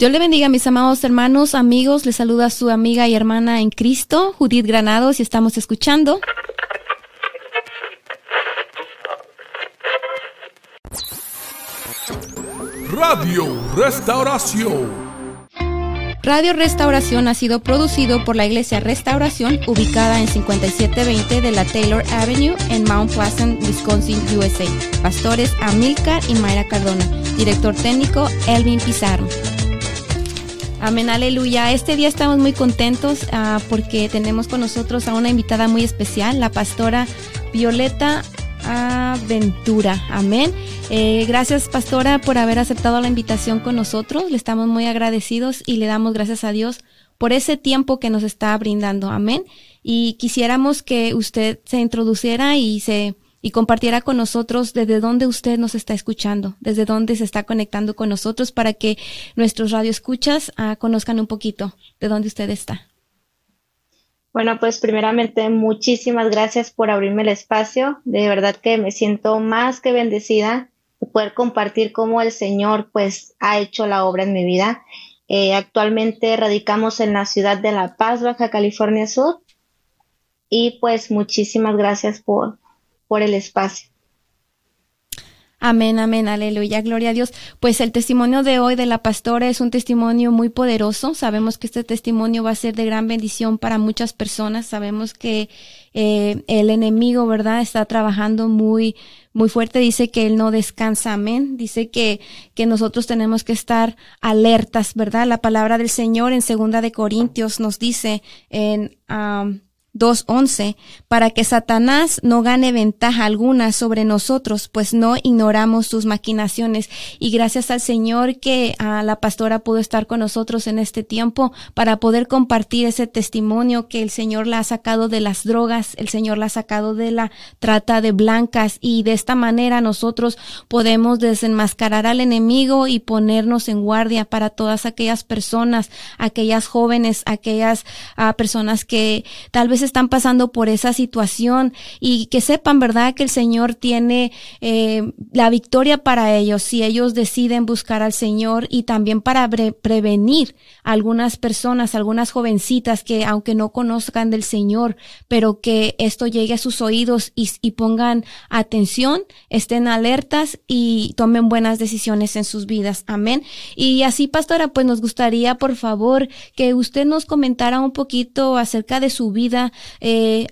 Dios le bendiga, mis amados hermanos, amigos. Les saluda su amiga y hermana en Cristo, Judith Granados, y estamos escuchando. Radio Restauración. Radio Restauración ha sido producido por la Iglesia Restauración, ubicada en 5720 de la Taylor Avenue en Mount Pleasant, Wisconsin, USA. Pastores Amilcar y Mayra Cardona. Director técnico Elvin Pizarro. Amén, aleluya. Este día estamos muy contentos uh, porque tenemos con nosotros a una invitada muy especial, la pastora Violeta Aventura. Amén. Eh, gracias, pastora, por haber aceptado la invitación con nosotros. Le estamos muy agradecidos y le damos gracias a Dios por ese tiempo que nos está brindando. Amén. Y quisiéramos que usted se introduciera y se y compartiera con nosotros desde dónde usted nos está escuchando, desde dónde se está conectando con nosotros para que nuestros radioescuchas uh, conozcan un poquito de dónde usted está. Bueno, pues primeramente muchísimas gracias por abrirme el espacio. De verdad que me siento más que bendecida de poder compartir cómo el Señor pues ha hecho la obra en mi vida. Eh, actualmente radicamos en la ciudad de La Paz, Baja California Sur. Y pues muchísimas gracias por, por el espacio. Amén, amén, aleluya, gloria a Dios. Pues el testimonio de hoy de la pastora es un testimonio muy poderoso. Sabemos que este testimonio va a ser de gran bendición para muchas personas. Sabemos que eh, el enemigo, ¿verdad? Está trabajando muy, muy fuerte. Dice que él no descansa, amén. Dice que, que nosotros tenemos que estar alertas, ¿verdad? La palabra del Señor en segunda de Corintios nos dice en, um, 2.11, para que Satanás no gane ventaja alguna sobre nosotros, pues no ignoramos sus maquinaciones. Y gracias al Señor que a la pastora pudo estar con nosotros en este tiempo para poder compartir ese testimonio que el Señor la ha sacado de las drogas, el Señor la ha sacado de la trata de blancas y de esta manera nosotros podemos desenmascarar al enemigo y ponernos en guardia para todas aquellas personas, aquellas jóvenes, aquellas uh, personas que tal vez están pasando por esa situación y que sepan, ¿verdad?, que el Señor tiene eh, la victoria para ellos si ellos deciden buscar al Señor y también para prevenir a algunas personas, algunas jovencitas que aunque no conozcan del Señor, pero que esto llegue a sus oídos y, y pongan atención, estén alertas y tomen buenas decisiones en sus vidas. Amén. Y así, pastora, pues nos gustaría, por favor, que usted nos comentara un poquito acerca de su vida, eh,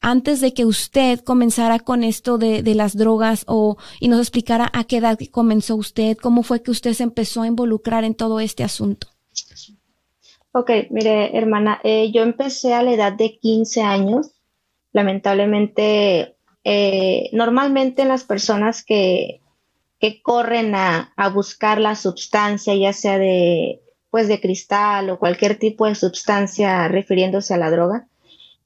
antes de que usted comenzara con esto de, de, las drogas o y nos explicara a qué edad comenzó usted, cómo fue que usted se empezó a involucrar en todo este asunto. Ok, mire, hermana, eh, yo empecé a la edad de 15 años. Lamentablemente, eh, normalmente las personas que, que corren a, a buscar la sustancia, ya sea de, pues de cristal o cualquier tipo de sustancia refiriéndose a la droga,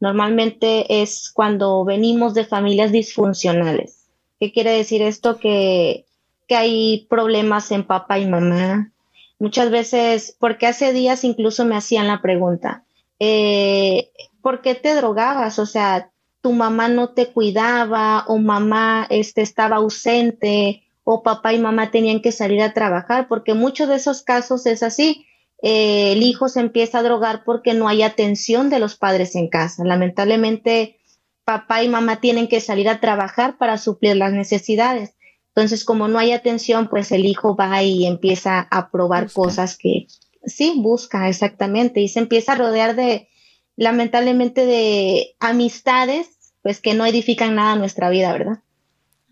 Normalmente es cuando venimos de familias disfuncionales. ¿Qué quiere decir esto? Que, que hay problemas en papá y mamá. Muchas veces, porque hace días incluso me hacían la pregunta, eh, ¿por qué te drogabas? O sea, tu mamá no te cuidaba o mamá este, estaba ausente o papá y mamá tenían que salir a trabajar, porque muchos de esos casos es así. Eh, el hijo se empieza a drogar porque no hay atención de los padres en casa. Lamentablemente, papá y mamá tienen que salir a trabajar para suplir las necesidades. Entonces, como no hay atención, pues el hijo va y empieza a probar cosas que sí busca exactamente y se empieza a rodear de, lamentablemente, de amistades, pues que no edifican nada nuestra vida, ¿verdad?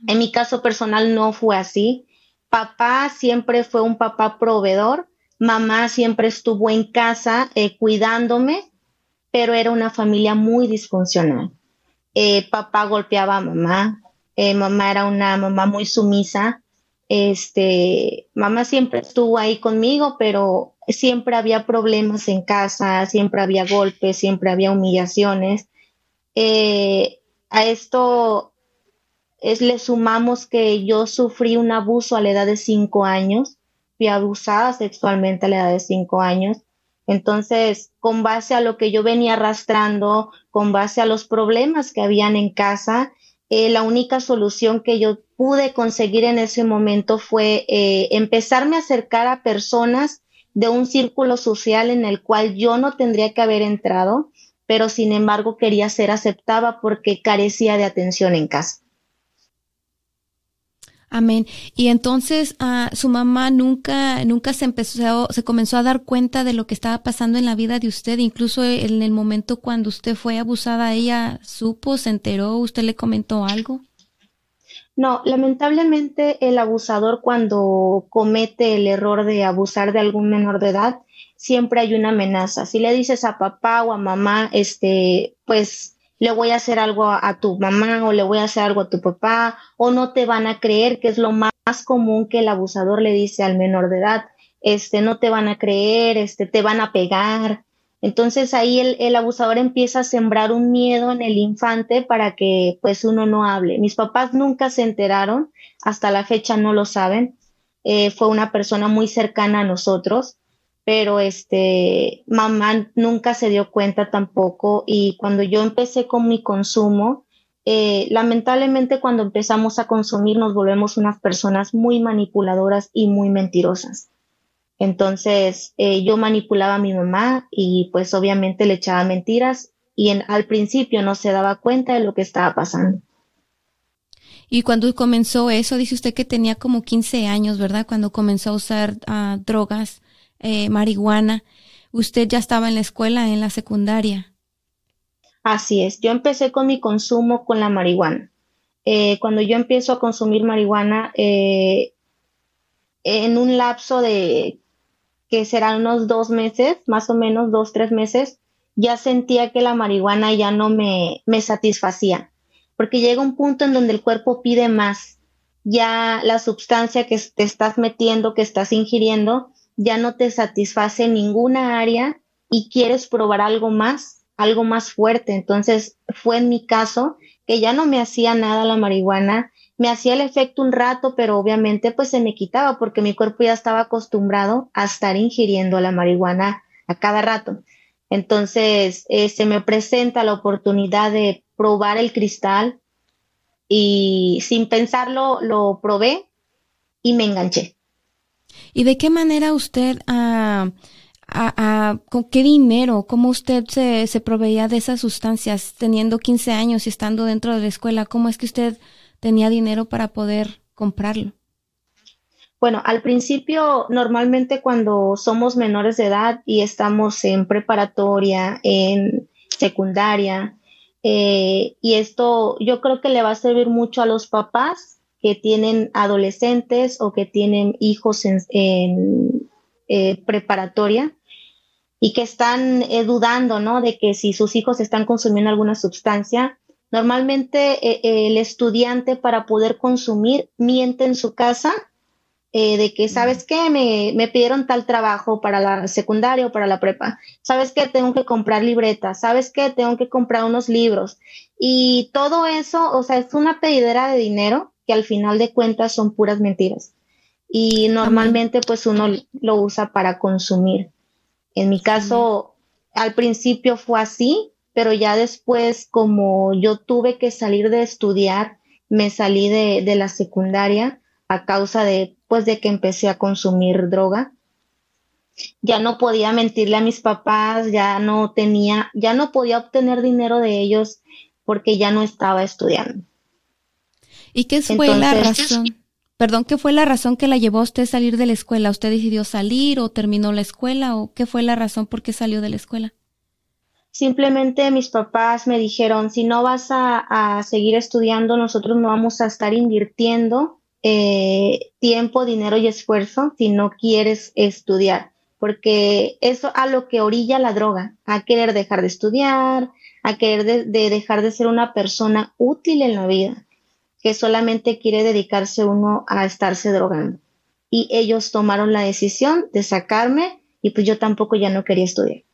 En mi caso personal no fue así. Papá siempre fue un papá proveedor, Mamá siempre estuvo en casa eh, cuidándome, pero era una familia muy disfuncional. Eh, papá golpeaba a mamá, eh, mamá era una mamá muy sumisa. Este, mamá siempre estuvo ahí conmigo, pero siempre había problemas en casa, siempre había golpes, siempre había humillaciones. a esto es, le sumamos que yo sufrí un abuso a la edad de cinco años abusada sexualmente a la edad de cinco años. Entonces, con base a lo que yo venía arrastrando, con base a los problemas que habían en casa, eh, la única solución que yo pude conseguir en ese momento fue eh, empezarme a acercar a personas de un círculo social en el cual yo no tendría que haber entrado, pero sin embargo quería ser aceptada porque carecía de atención en casa. Amén. Y entonces uh, su mamá nunca, nunca se empezó, se comenzó a dar cuenta de lo que estaba pasando en la vida de usted, incluso en el momento cuando usted fue abusada, ella supo, se enteró, usted le comentó algo. No, lamentablemente el abusador cuando comete el error de abusar de algún menor de edad, siempre hay una amenaza. Si le dices a papá o a mamá, este, pues le voy a hacer algo a, tu mamá o le voy a hacer algo a tu papá o no te van a creer, que es lo más común que el abusador le dice al menor de edad, este, no te van a creer, este, te van a pegar. Entonces ahí el, el, abusador empieza a sembrar un miedo en el infante para que pues uno no hable. Mis papás nunca se enteraron, hasta la fecha no lo saben. Eh, fue una persona muy cercana a nosotros pero este, mamá nunca se dio cuenta tampoco y cuando yo empecé con mi consumo, eh, lamentablemente cuando empezamos a consumir nos volvemos unas personas muy manipuladoras y muy mentirosas. Entonces eh, yo manipulaba a mi mamá y pues obviamente le echaba mentiras y en, al principio no se daba cuenta de lo que estaba pasando. Y cuando comenzó eso, dice usted que tenía como 15 años, ¿verdad? Cuando comenzó a usar uh, drogas. Eh, marihuana. Usted ya estaba en la escuela, en la secundaria. Así es, yo empecé con mi consumo con la marihuana. Eh, cuando yo empiezo a consumir marihuana, eh, en un lapso de que serán unos dos meses, más o menos dos, tres meses, ya sentía que la marihuana ya no me, me satisfacía, porque llega un punto en donde el cuerpo pide más. Ya la sustancia que te estás metiendo, que estás ingiriendo, ya no te satisface ninguna área y quieres probar algo más, algo más fuerte. Entonces fue en mi caso que ya no me hacía nada la marihuana, me hacía el efecto un rato, pero obviamente pues se me quitaba porque mi cuerpo ya estaba acostumbrado a estar ingiriendo la marihuana a cada rato. Entonces eh, se me presenta la oportunidad de probar el cristal y sin pensarlo lo probé y me enganché. ¿Y de qué manera usted, ah, con qué dinero, cómo usted se, se proveía de esas sustancias teniendo 15 años y estando dentro de la escuela? ¿Cómo es que usted tenía dinero para poder comprarlo? Bueno, al principio, normalmente cuando somos menores de edad y estamos en preparatoria, en secundaria, eh, y esto yo creo que le va a servir mucho a los papás que tienen adolescentes o que tienen hijos en, eh, preparatoria y que están eh, dudando, ¿no? De que si sus hijos están consumiendo alguna sustancia. Normalmente eh, el estudiante para poder consumir miente en su casa de que, ¿sabes qué? Me, me, pidieron tal trabajo para la secundaria o para la prepa. ¿Sabes qué? Tengo que comprar libretas. ¿Sabes qué? Tengo que comprar unos libros. Y todo eso, o sea, es una pedidera de dinero que al final de cuentas son puras mentiras. Y normalmente pues uno lo usa para consumir. En mi caso, al principio fue así, pero ya después como yo tuve que salir de estudiar, me salí de, de la secundaria a causa de pues de que empecé a consumir droga. Ya no podía mentirle a mis papás, ya no tenía, ya no podía obtener dinero de ellos porque ya no estaba estudiando. ¿Y qué fue la razón? Perdón, ¿qué fue la razón que la llevó a usted a salir de la escuela? ¿Usted decidió salir o terminó la escuela o qué fue la razón por qué salió de la escuela? Simplemente mis papás me dijeron, si no vas a, seguir estudiando, nosotros no vamos a estar invirtiendo eh, tiempo, dinero y esfuerzo si no quieres estudiar, porque eso a lo que orilla la droga, a querer dejar de estudiar, a querer de dejar de ser una persona útil en la vida que solamente quiere dedicarse uno a estarse drogando. Y ellos tomaron la decisión de sacarme y pues yo tampoco ya no quería estudiar.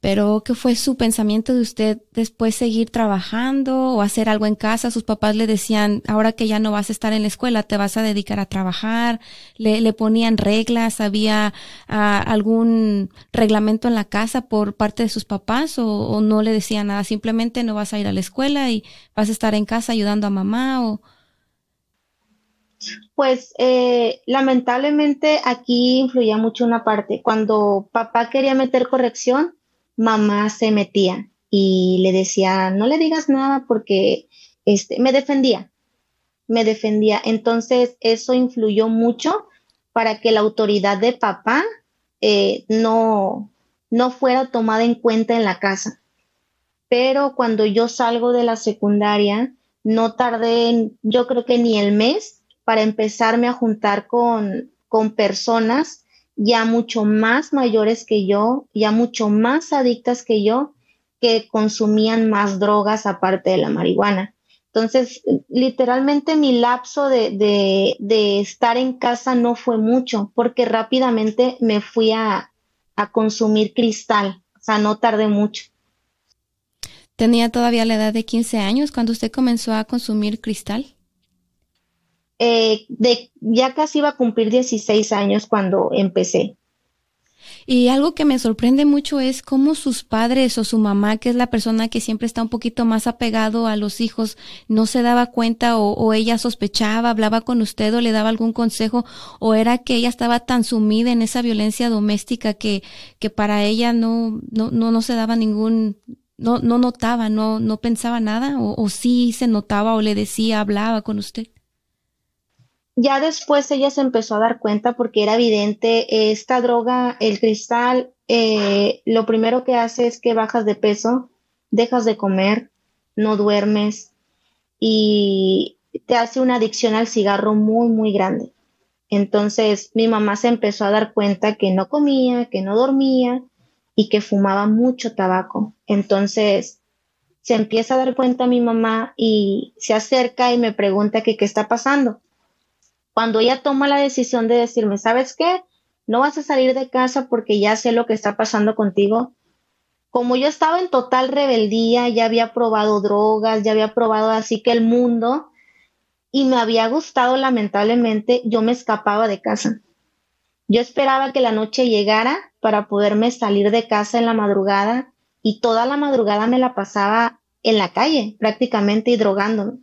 Pero, ¿qué fue su pensamiento de usted después seguir trabajando o hacer algo en casa? Sus papás le decían, ahora que ya no vas a estar en la escuela, te vas a dedicar a trabajar. Le, le ponían reglas, había ah, algún reglamento en la casa por parte de sus papás o, no le decían nada, simplemente no vas a ir a la escuela y vas a estar en casa ayudando a mamá o... Pues eh, lamentablemente aquí influía mucho una parte. Cuando papá quería meter corrección, mamá se metía y le decía, no le digas nada porque este, me defendía, me defendía. Entonces eso influyó mucho para que la autoridad de papá eh, no, no fuera tomada en cuenta en la casa. Pero cuando yo salgo de la secundaria, no tardé, yo creo que ni el mes para empezarme a juntar con, con personas ya mucho más mayores que yo, ya mucho más adictas que yo, que consumían más drogas aparte de la marihuana. Entonces, literalmente mi lapso de, de, de estar en casa no fue mucho, porque rápidamente me fui a, a consumir cristal, o sea, no tardé mucho. ¿Tenía todavía la edad de 15 años cuando usted comenzó a consumir cristal? Eh, de, ya casi iba a cumplir 16 años cuando empecé. Y algo que me sorprende mucho es cómo sus padres o su mamá, que es la persona que siempre está un poquito más apegado a los hijos, no se daba cuenta o, ella sospechaba, hablaba con usted o le daba algún consejo, o era que ella estaba tan sumida en esa violencia doméstica que, que para ella no, no, no, no se daba ningún, no, no notaba, no, no pensaba nada, o, o sí se notaba o le decía, hablaba con usted. Ya después ella se empezó a dar cuenta porque era evidente, esta droga, el cristal, eh, lo primero que hace es que bajas de peso, dejas de comer, no duermes y te hace una adicción al cigarro muy, muy grande. Entonces mi mamá se empezó a dar cuenta que no comía, que no dormía y que fumaba mucho tabaco. Entonces se empieza a dar cuenta mi mamá y se acerca y me pregunta que qué está pasando cuando ella toma la decisión de decirme, ¿sabes qué? No vas a salir de casa porque ya sé lo que está pasando contigo. Como yo estaba en total rebeldía, ya había probado drogas, ya había probado así que el mundo y me había gustado lamentablemente, yo me escapaba de casa. Yo esperaba que la noche llegara para poderme salir de casa en la madrugada y toda la madrugada me la pasaba en la calle prácticamente y drogándome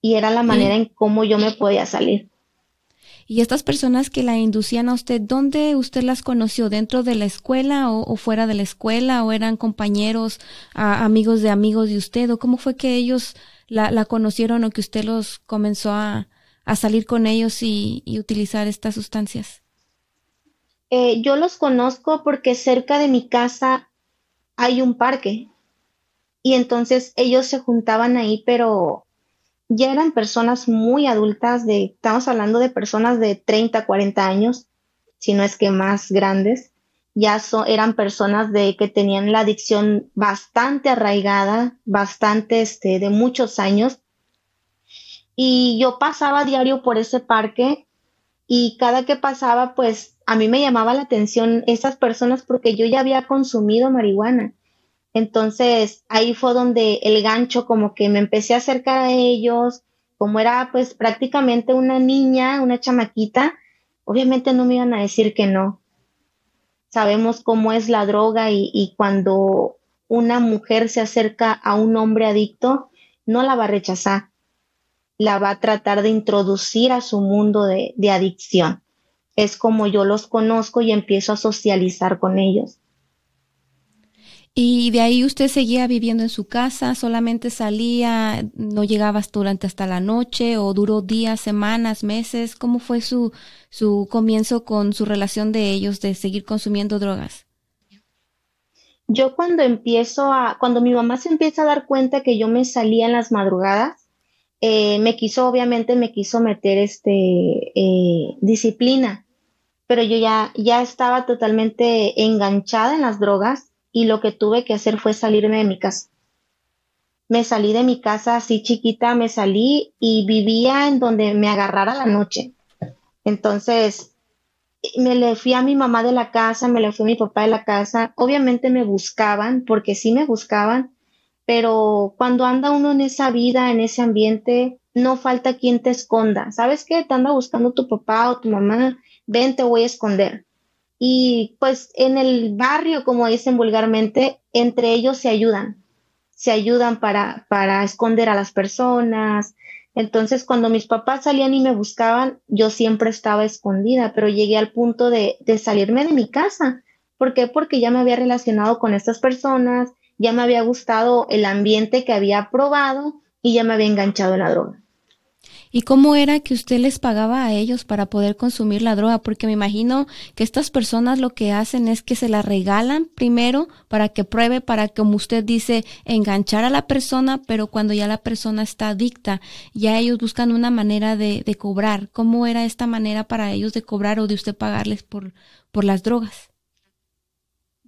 y era la manera en cómo yo me podía salir. ¿Y estas personas que la inducían a usted, dónde usted las conoció? ¿Dentro de la escuela o, fuera de la escuela? ¿O eran compañeros, amigos de amigos de usted? ¿O cómo fue que ellos la, conocieron o que usted los comenzó a, salir con ellos y, utilizar estas sustancias? Eh, yo los conozco porque cerca de mi casa hay un parque y entonces ellos se juntaban ahí, pero ya eran personas muy adultas, de, estamos hablando de personas de 30, 40 años, si no es que más grandes, ya eran personas de que tenían la adicción bastante arraigada, bastante este, de muchos años. Y yo pasaba diario por ese parque y cada que pasaba, pues a mí me llamaba la atención esas personas porque yo ya había consumido marihuana. Entonces ahí fue donde el gancho como que me empecé a acercar a ellos, como era pues prácticamente una niña, una chamaquita, obviamente no me iban a decir que no. Sabemos cómo es la droga y, cuando una mujer se acerca a un hombre adicto, no la va a rechazar, la va a tratar de introducir a su mundo de adicción. Es como yo los conozco y empiezo a socializar con ellos. Y de ahí usted seguía viviendo en su casa, solamente salía, no llegabas durante hasta la noche o duró días, semanas, meses. ¿Cómo fue su, su comienzo con su relación de ellos de seguir consumiendo drogas? Yo cuando empiezo a, cuando mi mamá se empieza a dar cuenta que yo me salía en las madrugadas, eh, me quiso, obviamente me quiso meter este eh, disciplina, pero yo ya, ya estaba totalmente enganchada en las drogas y lo que tuve que hacer fue salirme de mi casa. Me salí de mi casa así chiquita, me salí y vivía en donde me agarrara la noche. Entonces, me le fui a mi mamá de la casa, me le fui a mi papá de la casa. Obviamente me buscaban, porque sí me buscaban, pero cuando anda uno en esa vida, en ese ambiente, no falta quien te esconda. ¿Sabes qué? Te anda buscando tu papá o tu mamá, ven, te voy a esconder. Y pues en el barrio, como dicen vulgarmente, entre ellos se ayudan, se ayudan para, para esconder a las personas, Entonces, cuando mis papás salían y me buscaban, yo siempre estaba escondida, pero llegué al punto de, de salirme de mi casa. ¿Por qué? Porque ya me había relacionado con estas personas, ya me había gustado el ambiente que había probado y ya me había enganchado en la droga. ¿Y cómo era que usted les pagaba a ellos para poder consumir la droga? Porque me imagino que estas personas lo que hacen es que se la regalan primero para que pruebe, para, como usted dice, enganchar a la persona, pero cuando ya la persona está adicta, ya ellos buscan una manera de, de cobrar. ¿Cómo era esta manera para ellos de cobrar o de usted pagarles por, por las drogas?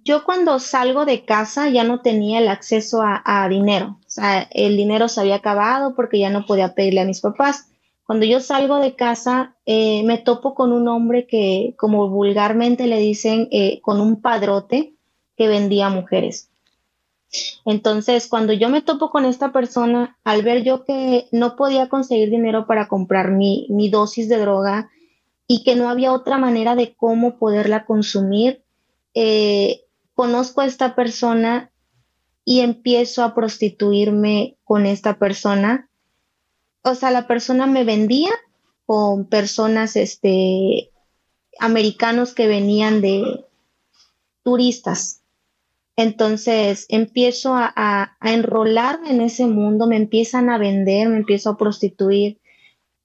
Yo cuando salgo de casa ya no tenía el acceso a, a, dinero. O sea, el dinero se había acabado porque ya no podía pedirle a mis papás. Cuando yo salgo de casa, eh, me topo con un hombre que, como vulgarmente le dicen, eh, con un padrote que vendía mujeres. Entonces, cuando yo me topo con esta persona, al ver yo que no podía conseguir dinero para comprar mi, mi dosis de droga y que no había otra manera de cómo poderla consumir, eh, conozco a esta persona y empiezo a prostituirme con esta persona o sea, la persona me vendía con personas, este, americanos que venían de turistas. Entonces empiezo a, a, enrolarme en ese mundo, me empiezan a vender, me empiezo a prostituir,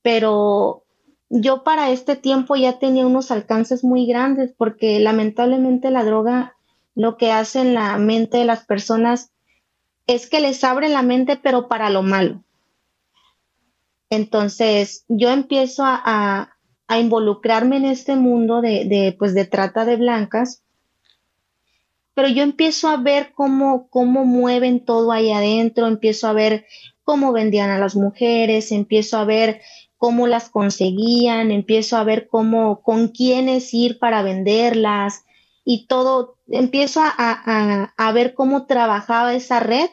pero yo para este tiempo ya tenía unos alcances muy grandes porque lamentablemente la droga lo que hace en la mente de las personas es que les abre la mente pero para lo malo. Entonces, yo empiezo a, involucrarme en este mundo de, pues, de trata de blancas, pero yo empiezo a ver cómo, cómo mueven todo ahí adentro, empiezo a ver cómo vendían a las mujeres, empiezo a ver cómo las conseguían, empiezo a ver cómo, con quiénes ir para venderlas y todo, empiezo a ver cómo trabajaba esa red.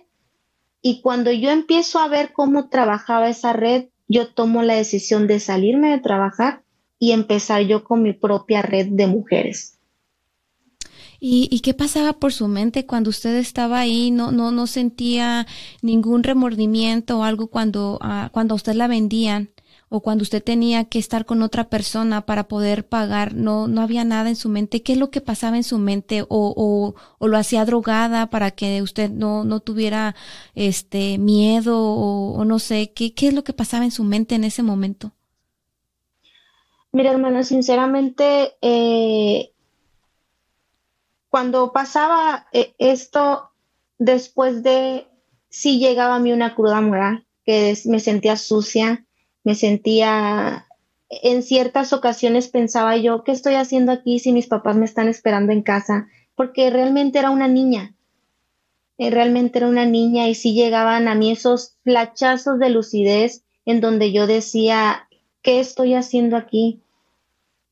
Y cuando yo empiezo a ver cómo trabajaba esa red, yo tomo la decisión de salirme de trabajar y empezar yo con mi propia red de mujeres. ¿Y, ¿Y, qué pasaba por su mente cuando usted estaba ahí? ¿No, no, no sentía ningún remordimiento o algo cuando, uh, cuando a usted la vendían? O cuando usted tenía que estar con otra persona para poder pagar, no, no había nada en su mente. ¿Qué es lo que pasaba en su mente? O, o, o lo hacía drogada para que usted no, no tuviera este miedo o, no sé, ¿qué, ¿qué es lo que pasaba en su mente en ese momento? Mira, hermana, sinceramente, eh, cuando pasaba eh, esto, después de, sí llegaba a mí una cruda moral, que me sentía sucia, me sentía, en ciertas ocasiones pensaba yo, ¿qué estoy haciendo aquí si mis papás me están esperando en casa? Porque realmente era una niña, eh, realmente era una niña y sí llegaban a mí esos flachazos de lucidez en donde yo decía, ¿qué estoy haciendo aquí?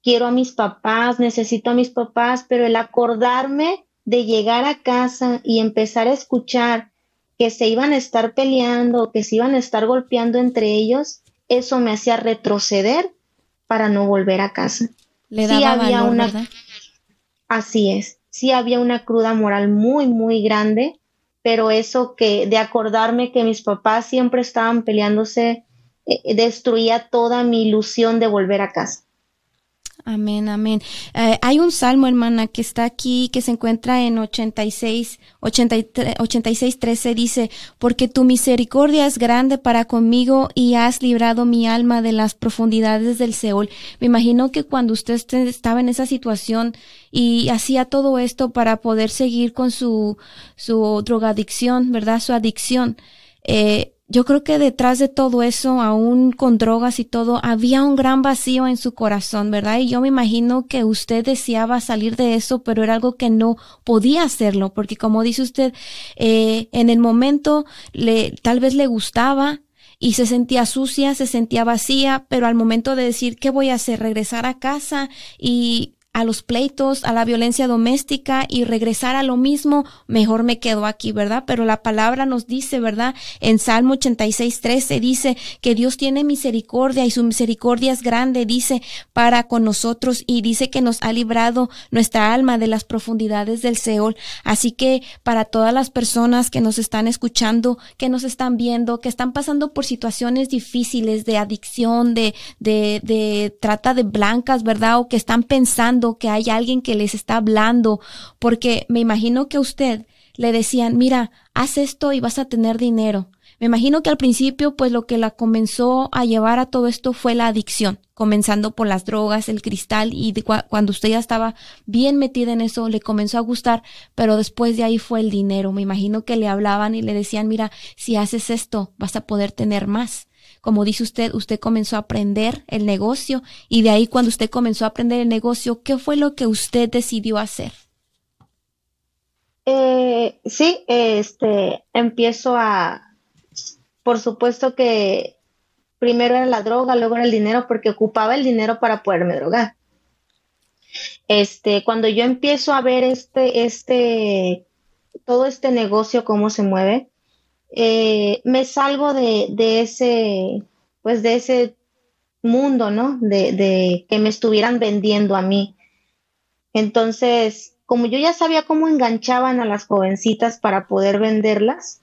Quiero a mis papás, necesito a mis papás, pero el acordarme de llegar a casa y empezar a escuchar que se iban a estar peleando, que se iban a estar golpeando entre ellos, eso me hacía retroceder para no volver a casa. Le daba sí había valor, una ¿verdad? Así es. Sí había una cruda moral muy muy grande, pero eso que de acordarme que mis papás siempre estaban peleándose eh, destruía toda mi ilusión de volver a casa. Amén, amén. Eh, hay un salmo, hermana, que está aquí, que se encuentra en 86, 83, 86, 13, dice, porque tu misericordia es grande para conmigo y has librado mi alma de las profundidades del Seol. Me imagino que cuando usted estaba en esa situación y hacía todo esto para poder seguir con su, su drogadicción, ¿verdad? Su adicción, eh, yo creo que detrás de todo eso, aún con drogas y todo, había un gran vacío en su corazón, ¿verdad? Y yo me imagino que usted deseaba salir de eso, pero era algo que no podía hacerlo, porque como dice usted, eh, en el momento le, tal vez le gustaba, y se sentía sucia, se sentía vacía, pero al momento de decir, ¿qué voy a hacer? Regresar a casa y a los pleitos, a la violencia doméstica y regresar a lo mismo, mejor me quedo aquí, ¿verdad? Pero la palabra nos dice, ¿verdad? En Salmo 86, 13 dice que Dios tiene misericordia y su misericordia es grande, dice, para con nosotros y dice que nos ha librado nuestra alma de las profundidades del Seol. Así que para todas las personas que nos están escuchando, que nos están viendo, que están pasando por situaciones difíciles de adicción, de, de, de trata de blancas, ¿verdad? O que están pensando que hay alguien que les está hablando, porque me imagino que a usted le decían, mira, haz esto y vas a tener dinero. Me imagino que al principio, pues lo que la comenzó a llevar a todo esto fue la adicción, comenzando por las drogas, el cristal, y cuando usted ya estaba bien metida en eso, le comenzó a gustar, pero después de ahí fue el dinero. Me imagino que le hablaban y le decían, mira, si haces esto, vas a poder tener más como dice usted, usted comenzó a aprender el negocio y de ahí cuando usted comenzó a aprender el negocio, ¿qué fue lo que usted decidió hacer? Eh, sí, este, empiezo a, por supuesto que primero era la droga, luego era el dinero, porque ocupaba el dinero para poderme drogar. Este, cuando yo empiezo a ver este, este, todo este negocio, cómo se mueve, eh, me salgo de, de, ese, pues de ese mundo, ¿no? De, de, que me estuvieran vendiendo a mí. Entonces, como yo ya sabía cómo enganchaban a las jovencitas para poder venderlas,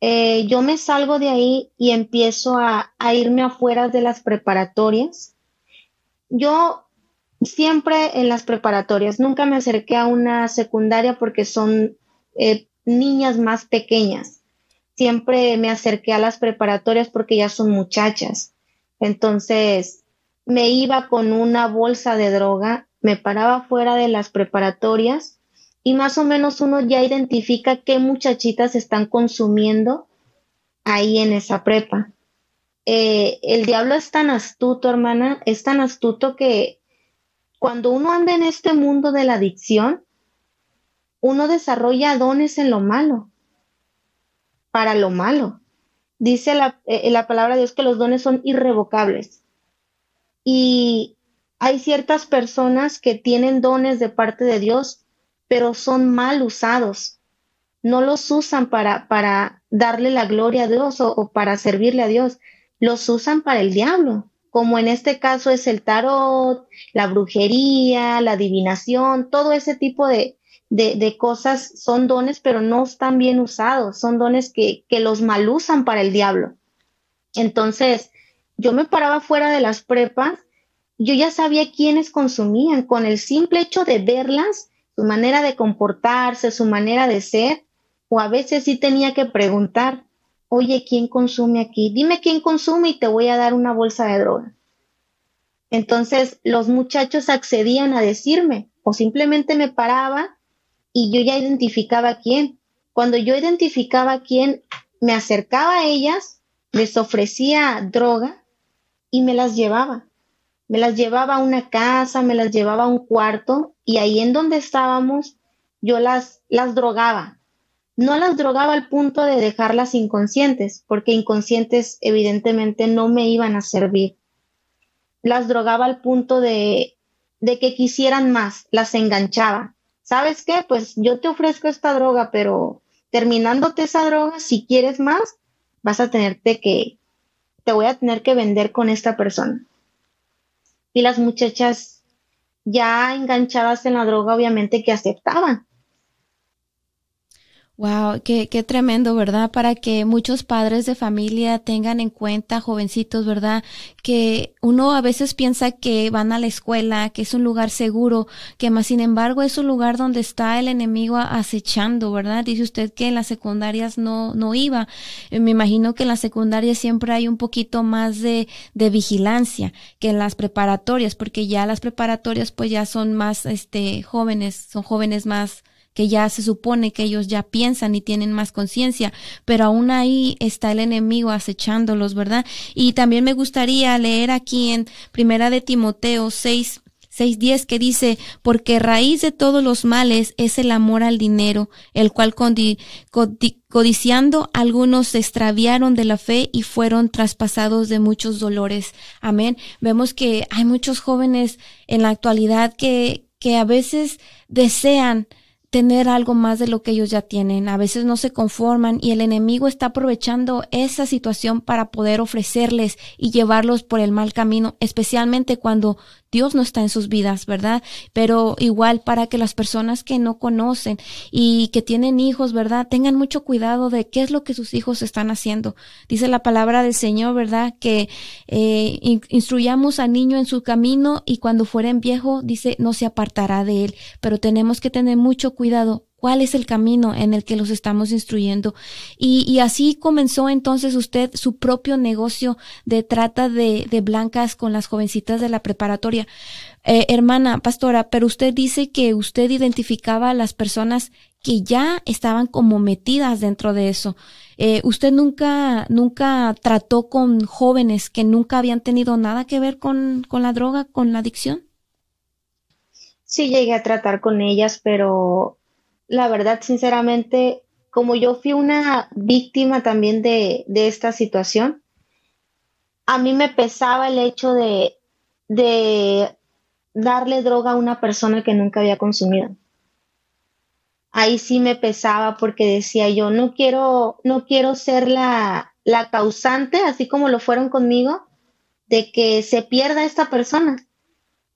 eh, yo me salgo de ahí y empiezo a, a, irme afuera de las preparatorias. Yo siempre en las preparatorias, nunca me acerqué a una secundaria porque son eh, niñas más pequeñas siempre me acerqué a las preparatorias porque ya son muchachas. Entonces me iba con una bolsa de droga, me paraba fuera de las preparatorias y más o menos uno ya identifica qué muchachitas están consumiendo ahí en esa prepa. Eh, el diablo es tan astuto, hermana, es tan astuto que cuando uno anda en este mundo de la adicción, uno desarrolla dones en lo malo para lo malo. Dice la, eh, la palabra de Dios que los dones son irrevocables. Y hay ciertas personas que tienen dones de parte de Dios, pero son mal usados. No los usan para, para darle la gloria a Dios o, o para servirle a Dios. Los usan para el diablo, como en este caso es el tarot, la brujería, la adivinación, todo ese tipo de, de, cosas son dones, pero no están bien usados, son dones que, que los mal usan para el diablo. Entonces, yo me paraba fuera de las prepas, yo ya sabía quiénes consumían, con el simple hecho de verlas, su manera de comportarse, su manera de ser, o a veces sí tenía que preguntar, oye, ¿quién consume aquí? Dime quién consume y te voy a dar una bolsa de droga. Entonces los muchachos accedían a decirme, o simplemente me paraba y yo ya identificaba a quién. Cuando yo identificaba a quién, me acercaba a ellas, les ofrecía droga y me las llevaba. Me las llevaba a una casa, me las llevaba a un cuarto y ahí en donde estábamos yo las, las drogaba. No las drogaba al punto de dejarlas inconscientes, porque inconscientes evidentemente no me iban a servir. Las drogaba al punto de, de que quisieran más, las enganchaba. ¿Sabes qué? Pues yo te ofrezco esta droga, pero terminándote esa droga, si quieres más, vas a tenerte que, te voy a tener que vender con esta persona. Y las muchachas ya enganchadas en la droga, obviamente que aceptaban. Wow, qué, qué tremendo, ¿verdad? Para que muchos padres de familia tengan en cuenta, jovencitos, ¿verdad? Que uno a veces piensa que van a la escuela, que es un lugar seguro, que más sin embargo es un lugar donde está el enemigo acechando, ¿verdad? Dice usted que en las secundarias no, no iba. Eh, me imagino que en las secundarias siempre hay un poquito más de, de vigilancia que en las preparatorias, porque ya las preparatorias pues ya son más, este, jóvenes, son jóvenes más, que ya se supone que ellos ya piensan y tienen más conciencia, pero aún ahí está el enemigo acechándolos, ¿verdad? Y también me gustaría leer aquí en Primera de Timoteo 6, 6.10 que dice, porque raíz de todos los males es el amor al dinero, el cual codiciando algunos se extraviaron de la fe y fueron traspasados de muchos dolores. Amén. Vemos que hay muchos jóvenes en la actualidad que, que a veces desean tener algo más de lo que ellos ya tienen. A veces no se conforman y el enemigo está aprovechando esa situación para poder ofrecerles y llevarlos por el mal camino, especialmente cuando Dios no está en sus vidas, ¿verdad? Pero igual para que las personas que no conocen y que tienen hijos, ¿verdad? Tengan mucho cuidado de qué es lo que sus hijos están haciendo. Dice la palabra del Señor, ¿verdad? Que eh, instruyamos al niño en su camino y cuando fueren viejo, dice, no se apartará de él. Pero tenemos que tener mucho cuidado cuál es el camino en el que los estamos instruyendo. Y, así comenzó entonces usted su propio negocio de trata de, blancas con las jovencitas de la preparatoria. Eh, hermana pastora, pero usted dice que usted identificaba a las personas que ya estaban como metidas dentro de eso. Eh, ¿Usted nunca, nunca trató con jóvenes que nunca habían tenido nada que ver con, con la droga, con la adicción? Sí llegué a tratar con ellas, pero la verdad, sinceramente, como yo fui una víctima también de, esta situación, a mí me pesaba el hecho de, de darle droga a una persona que nunca había consumido. Ahí sí me pesaba porque decía yo, no quiero, no quiero ser la, la causante, así como lo fueron conmigo, de que se pierda esta persona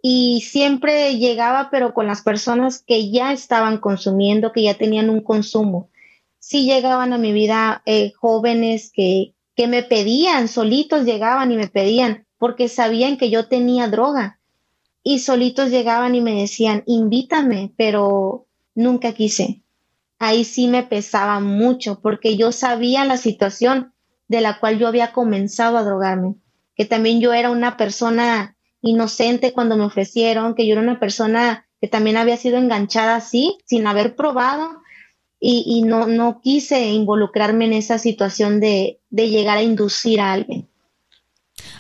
y siempre llegaba, pero con las personas que ya estaban consumiendo, que ya tenían un consumo. Sí llegaban a mi vida eh, jóvenes que, que me pedían, solitos llegaban y me pedían, porque sabían que yo tenía droga. Y solitos llegaban y me decían, invítame, pero nunca quise. Ahí sí me pesaba mucho, porque yo sabía la situación de la cual yo había comenzado a drogarme, que también yo era una persona inocente cuando me ofrecieron, que yo era una persona que también había sido enganchada así, sin haber probado, y, no, no quise involucrarme en esa situación de, de llegar a inducir a alguien.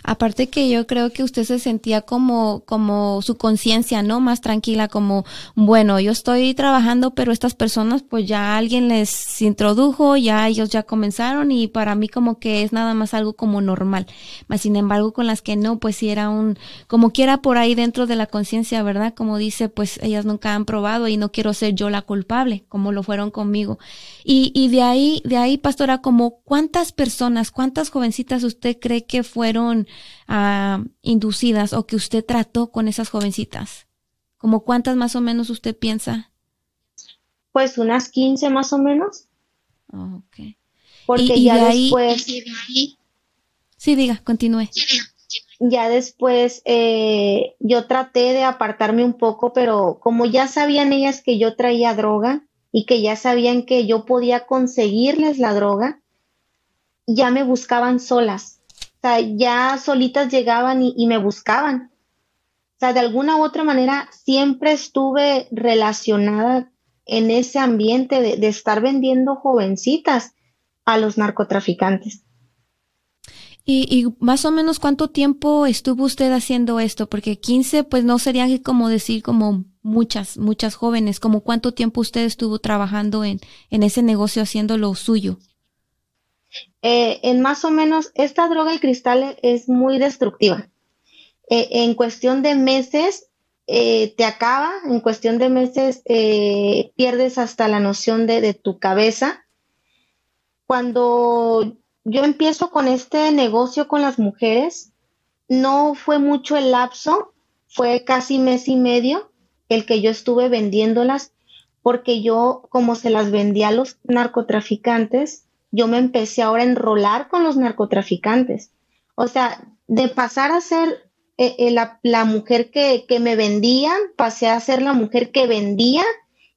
Aparte que yo creo que usted se sentía como, como su conciencia, ¿no? Más tranquila, como, bueno, yo estoy trabajando, pero estas personas, pues ya alguien les introdujo, ya ellos ya comenzaron y para mí como que es nada más algo como normal. Mas sin embargo, con las que no, pues sí era un, como quiera por ahí dentro de la conciencia, ¿verdad? Como dice, pues ellas nunca han probado y no quiero ser yo la culpable, como lo fueron conmigo. Y, y de ahí, de ahí, pastora, como cuántas personas, cuántas jovencitas usted cree que fueron uh, inducidas o que usted trató con esas jovencitas? ¿Como cuántas más o menos usted piensa? Pues unas 15 más o menos. Oh, ok. Porque ya después... Sí, diga, continúe. Ya después eh, yo traté de apartarme un poco, pero como ya sabían ellas que yo traía droga y que ya sabían que yo podía conseguirles la droga, ya me buscaban solas sea, ya solitas llegaban y, me buscaban. O sea, de alguna u otra manera siempre estuve relacionada en ese ambiente de, estar vendiendo jovencitas a los narcotraficantes. ¿Y, más o menos cuánto tiempo estuvo usted haciendo esto? Porque 15, pues no sería como decir como muchas, muchas jóvenes, como cuánto tiempo usted estuvo trabajando en, en ese negocio haciendo lo suyo. Eh, en más o menos, esta droga, el cristal, es muy destructiva. Eh, en cuestión de meses, eh, te acaba, en cuestión de meses, pierdes hasta la noción de, de tu cabeza. Cuando yo empiezo con este negocio con las mujeres, no fue mucho el lapso, fue casi mes y medio el que yo estuve vendiéndolas, porque yo, como se las vendía a los narcotraficantes, yo me empecé ahora a enrolar con los narcotraficantes. O sea, de pasar a ser eh, eh, la, mujer que, que, me vendían, pasé a ser la mujer que vendía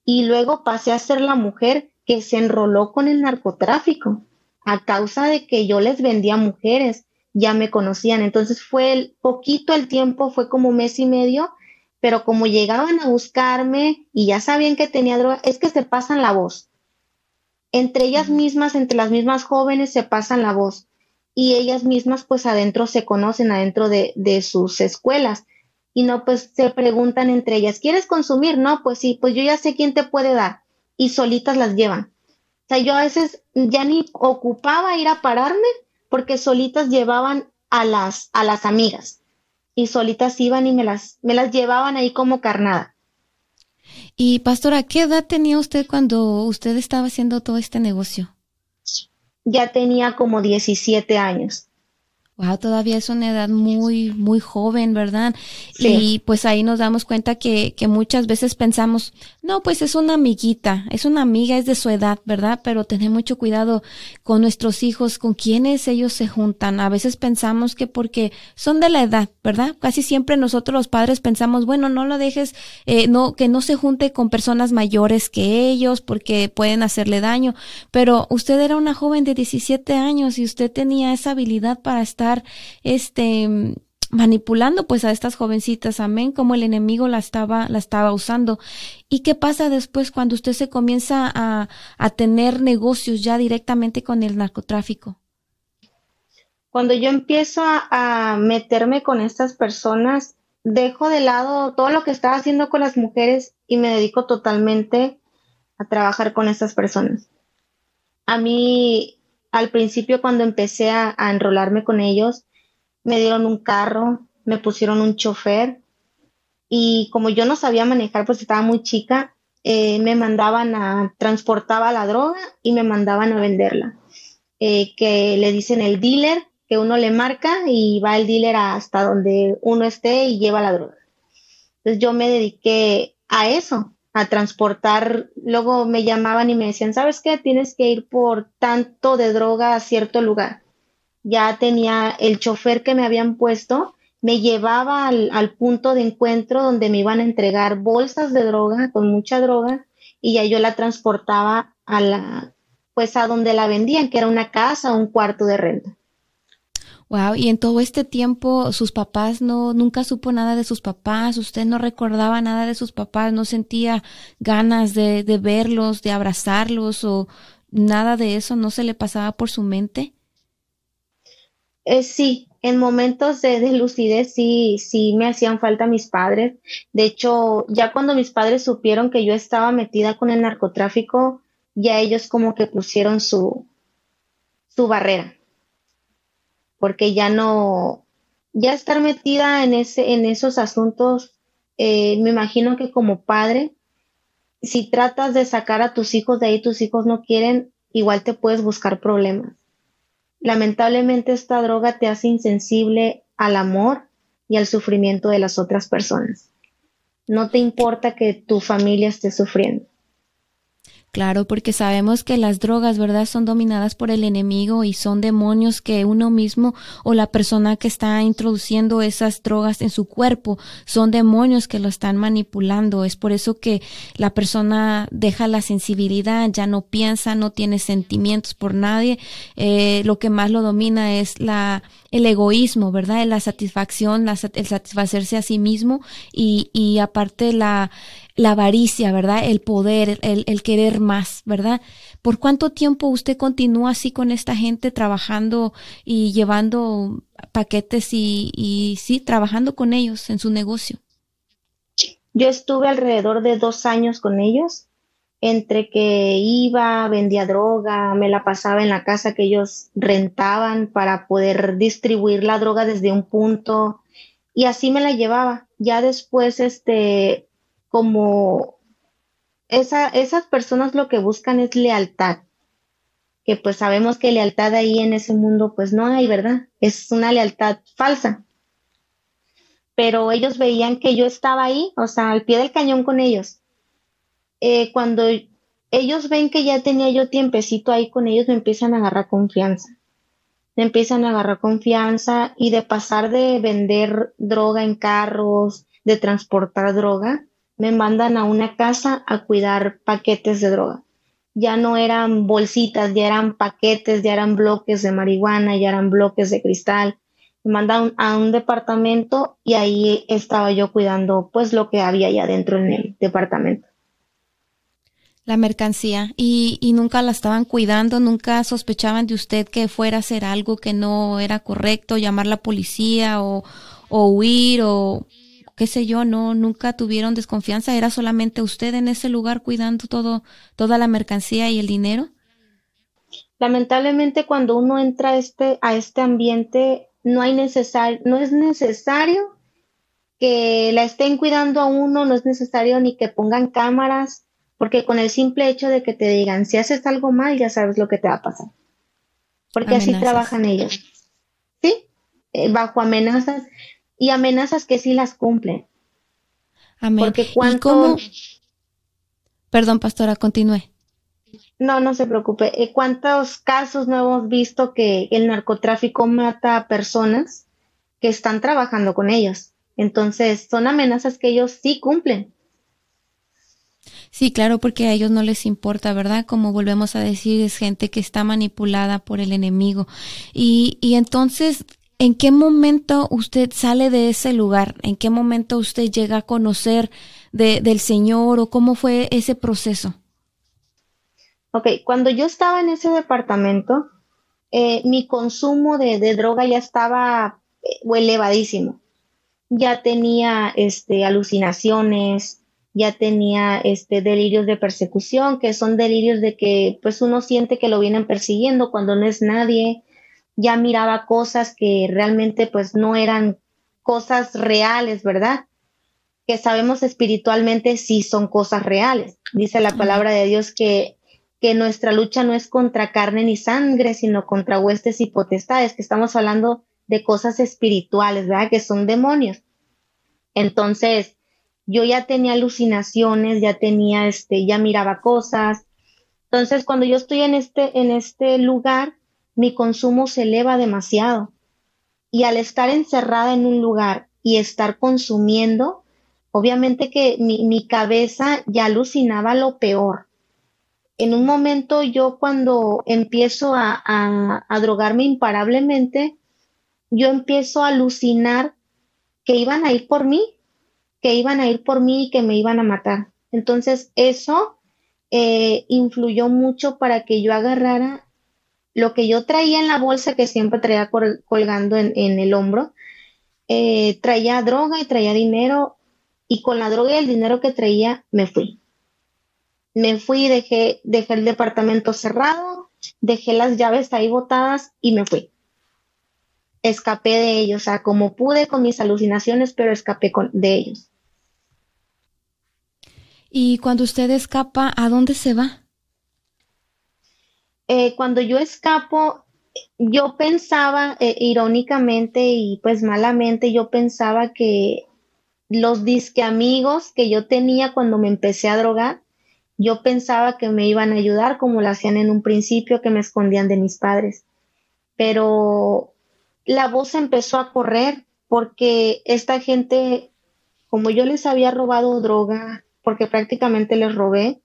y luego pasé a ser la mujer que se enroló con el narcotráfico a causa de que yo les vendía mujeres, ya me conocían. Entonces fue el, poquito el tiempo, fue como mes y medio, pero como llegaban a buscarme y ya sabían que tenía droga, es que se pasan la voz entre ellas mismas, entre las mismas jóvenes, se pasan la voz y ellas mismas pues adentro se conocen, adentro de, sus escuelas. y no, pues se preguntan entre ellas, ¿quieres consumir? No, pues sí, pues yo ya sé quién te puede dar y solitas las llevan. O sea, yo a veces ya ni ocupaba ir a pararme porque solitas llevaban a las, a las amigas y solitas iban y me las, me las llevaban ahí como carnada. Y pastora, ¿qué edad tenía usted cuando usted estaba haciendo todo este negocio? Ya tenía como 17 años. Wow, todavía es una edad muy, muy joven, ¿verdad? Y pues ahí nos damos cuenta que, que muchas veces pensamos, no, pues es una amiguita, es una amiga, es de su edad, ¿verdad? Pero tener mucho cuidado con nuestros hijos, con quienes ellos se juntan. A veces pensamos que porque son de la edad, ¿verdad? Casi siempre nosotros los padres pensamos, bueno, no lo dejes, eh, no, que no se junte con personas mayores que ellos porque pueden hacerle daño. Pero usted era una joven de 17 años y usted tenía esa habilidad para estar este manipulando pues a estas jovencitas, amén, como el enemigo la estaba, la estaba usando. ¿Y qué pasa después cuando usted se comienza a, a tener negocios ya directamente con el narcotráfico? Cuando yo empiezo a, a meterme con estas personas, dejo de lado todo lo que estaba haciendo con las mujeres y me dedico totalmente a trabajar con estas personas. A mí al principio cuando empecé a, enrolarme con ellos, me dieron un carro, me pusieron un chofer y como yo no sabía manejar, pues estaba muy chica, eh, me mandaban a, transportaba la droga y me mandaban a venderla. Eh, que le dicen el dealer, que uno le marca y va el dealer hasta donde uno esté y lleva la droga. Entonces yo me dediqué a eso, a transportar, luego me llamaban y me decían, ¿sabes qué? Tienes que ir por tanto de droga a cierto lugar. Ya tenía el chofer que me habían puesto, me llevaba al, al punto de encuentro donde me iban a entregar bolsas de droga, con mucha droga, y ya yo la transportaba a la, pues a donde la vendían, que era una casa o un cuarto de renta. Wow, y en todo este tiempo sus papás no, nunca supo nada de sus papás, usted no recordaba nada de sus papás, no sentía ganas de, de verlos, de abrazarlos o nada de eso, no se le pasaba por su mente. Eh, sí, en momentos de, de, lucidez sí, sí me hacían falta mis padres. De hecho, ya cuando mis padres supieron que yo estaba metida con el narcotráfico, ya ellos como que pusieron su, su barrera porque ya no, ya estar metida en, ese, en esos asuntos, eh, me imagino que como padre, si tratas de sacar a tus hijos de ahí, tus hijos no quieren, igual te puedes buscar problemas. Lamentablemente esta droga te hace insensible al amor y al sufrimiento de las otras personas. No te importa que tu familia esté sufriendo. Claro, porque sabemos que las drogas, ¿verdad?, son dominadas por el enemigo y son demonios que uno mismo o la persona que está introduciendo esas drogas en su cuerpo son demonios que lo están manipulando. Es por eso que la persona deja la sensibilidad, ya no piensa, no tiene sentimientos por nadie. Eh, lo que más lo domina es la el egoísmo, ¿verdad? La satisfacción, el satisfacerse a sí mismo y, y aparte la la avaricia, ¿verdad? El poder, el, querer más, ¿verdad? ¿Por cuánto tiempo usted continúa así con esta gente trabajando y llevando paquetes y, y sí, trabajando con ellos en su negocio? Yo estuve alrededor de dos años con ellos, entre que iba, vendía droga, me la pasaba en la casa que ellos rentaban para poder distribuir la droga desde un punto y así me la llevaba. Ya después, este, como esa, esas personas lo que buscan es lealtad, que pues sabemos que lealtad ahí en ese mundo pues no hay, ¿verdad? Es una lealtad falsa. Pero ellos veían que yo estaba ahí, o sea, al pie del cañón con ellos. Eh, cuando ellos ven que ya tenía yo tiempecito ahí con ellos, me empiezan a agarrar confianza. Me empiezan a agarrar confianza y de pasar de vender droga en carros, de transportar droga, me mandan a una casa a cuidar paquetes de droga. Ya no eran bolsitas, ya eran paquetes, ya eran bloques de marihuana, ya eran bloques de cristal. Me mandan a un departamento y ahí estaba yo cuidando pues lo que había allá dentro en el departamento. La mercancía y, y nunca la estaban cuidando, nunca sospechaban de usted que fuera a hacer algo que no era correcto, llamar la policía o, o huir o qué sé yo, no, nunca tuvieron desconfianza, era solamente usted en ese lugar cuidando todo, toda la mercancía y el dinero. Lamentablemente cuando uno entra a este, a este ambiente, no hay necesario, no es necesario que la estén cuidando a uno, no es necesario ni que pongan cámaras, porque con el simple hecho de que te digan, si haces algo mal, ya sabes lo que te va a pasar. Porque así trabajan ellos. ¿Sí? Eh, bajo amenazas y amenazas que sí las cumplen. Amén. Porque cuánto... Perdón, pastora, continúe. No, no se preocupe. Eh, ¿Cuántos casos no hemos visto que el narcotráfico mata a personas que están trabajando con ellos? Entonces, son amenazas que ellos sí cumplen. Sí, claro, porque a ellos no les importa, ¿verdad? Como volvemos a decir, es gente que está manipulada por el enemigo. Y, y entonces, ¿en qué momento usted sale de ese lugar? ¿En qué momento usted llega a conocer de, del Señor o cómo fue ese proceso? Ok, cuando yo estaba en ese departamento, eh, mi consumo de, de, droga ya estaba eh, elevadísimo. Ya tenía este, alucinaciones, ya tenía este, delirios de persecución, que son delirios de que pues uno siente que lo vienen persiguiendo cuando no es nadie. Ya miraba cosas que realmente pues no eran cosas reales, ¿verdad? Que sabemos espiritualmente sí son cosas reales. Dice la palabra de Dios que que nuestra lucha no es contra carne ni sangre, sino contra huestes y potestades, que estamos hablando de cosas espirituales, ¿verdad? Que son demonios. Entonces, yo ya tenía alucinaciones, ya tenía, este, ya miraba cosas. Entonces, cuando yo estoy en este, en este lugar, mi consumo se eleva demasiado. Y al estar encerrada en un lugar y estar consumiendo, obviamente que mi, mi cabeza ya alucinaba lo peor en un momento yo cuando empiezo a, a, drogarme imparablemente, yo empiezo a alucinar que iban a ir por mí, que iban a ir por mí y que me iban a matar. Entonces eso eh, influyó mucho para que yo agarrara lo que yo traía en la bolsa que siempre traía colgando en, el hombro. Eh, traía droga y traía dinero y con la droga y el dinero que traía me fui me fui, dejé, dejé el departamento cerrado, dejé las llaves ahí botadas y me fui. Escapé de ellos, o sea, como pude con mis alucinaciones, pero escapé con, de ellos. Y cuando usted escapa, ¿a dónde se va? Eh, cuando yo escapo, yo pensaba, eh, irónicamente y pues malamente, yo pensaba que los disque amigos que yo tenía cuando me empecé a drogar, yo pensaba que me iban a ayudar como lo hacían en un principio, que me escondían de mis padres. Pero la voz empezó a correr porque esta gente, como yo les había robado droga, porque prácticamente les robé,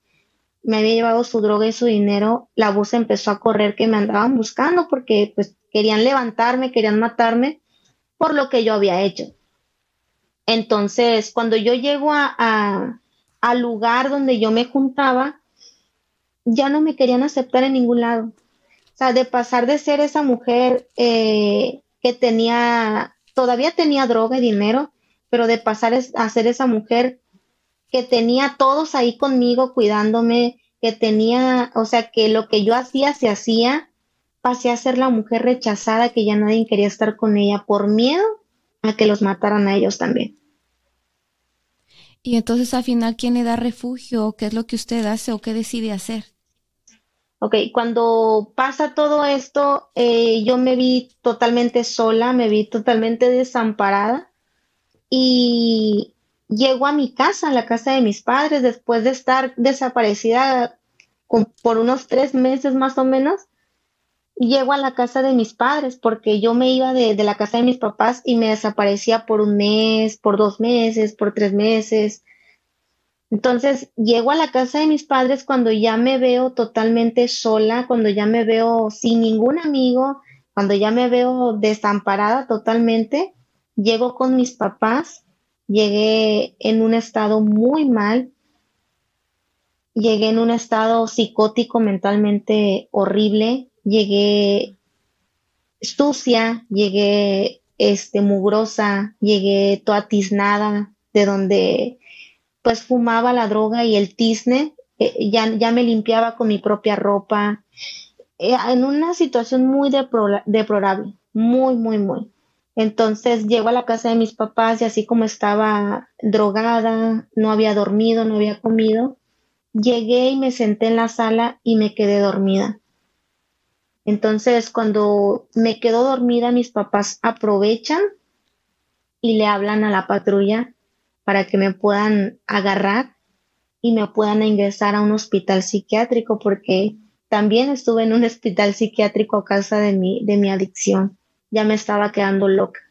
me había llevado su droga y su dinero, la voz empezó a correr que me andaban buscando porque pues querían levantarme, querían matarme por lo que yo había hecho. Entonces, cuando yo llego a, al lugar donde yo me juntaba, ya no me querían aceptar en ningún lado. O sea, de pasar de ser esa mujer eh, que tenía, todavía tenía droga y dinero, pero de pasar a ser esa mujer que tenía todos ahí conmigo cuidándome, que tenía, o sea, que lo que yo hacía se hacía, pasé a ser la mujer rechazada que ya nadie quería estar con ella por miedo a que los mataran a ellos también. Y entonces al final, ¿quién le da refugio? ¿Qué es lo que usted hace o qué decide hacer? Ok, cuando pasa todo esto, eh, yo me vi totalmente sola, me vi totalmente desamparada y llego a mi casa, a la casa de mis padres, después de estar desaparecida por unos tres meses más o menos llego a la casa de mis padres porque yo me iba de, la casa de mis papás y me desaparecía por un mes, por dos meses, por tres meses. Entonces llego a la casa de mis padres cuando ya me veo totalmente sola, cuando ya me veo sin ningún amigo, cuando ya me veo desamparada totalmente. Llego con mis papás, llegué en un estado muy mal, llegué en un estado psicótico mentalmente horrible, llegué sucia, llegué este, mugrosa, llegué toda tiznada, de donde pues fumaba la droga y el tizne, eh, ya, ya me limpiaba con mi propia ropa, eh, en una situación muy deplorable, muy, muy, muy. Entonces llego a la casa de mis papás y así como estaba drogada, no había dormido, no había comido, llegué y me senté en la sala y me quedé dormida. Entonces cuando me quedo dormida, mis papás aprovechan y le hablan a la patrulla para que me puedan agarrar y me puedan ingresar a un hospital psiquiátrico porque también estuve en un hospital psiquiátrico a causa de mi, de mi adicción. Ya me estaba quedando loca.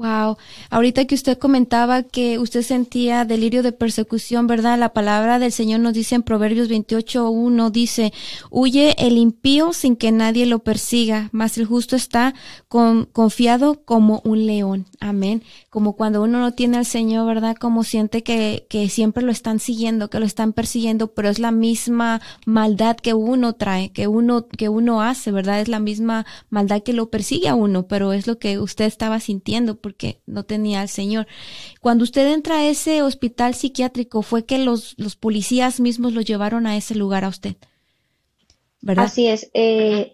Wow, ahorita que usted comentaba que usted sentía delirio de persecución, ¿verdad? La palabra del Señor nos dice en Proverbios 28.1, dice, huye el impío sin que nadie lo persiga, mas el justo está con, confiado como un león. Amén. Como cuando uno no tiene al Señor, ¿verdad? Como siente que, que siempre lo están siguiendo, que lo están persiguiendo, pero es la misma maldad que uno trae, que uno, que uno hace, ¿verdad? Es la misma maldad que lo persigue a uno, pero es lo que usted estaba sintiendo porque no tenía al Señor. Cuando usted entra a ese hospital psiquiátrico, fue que los, los policías mismos lo llevaron a ese lugar a usted. ¿Verdad? Así es. Eh,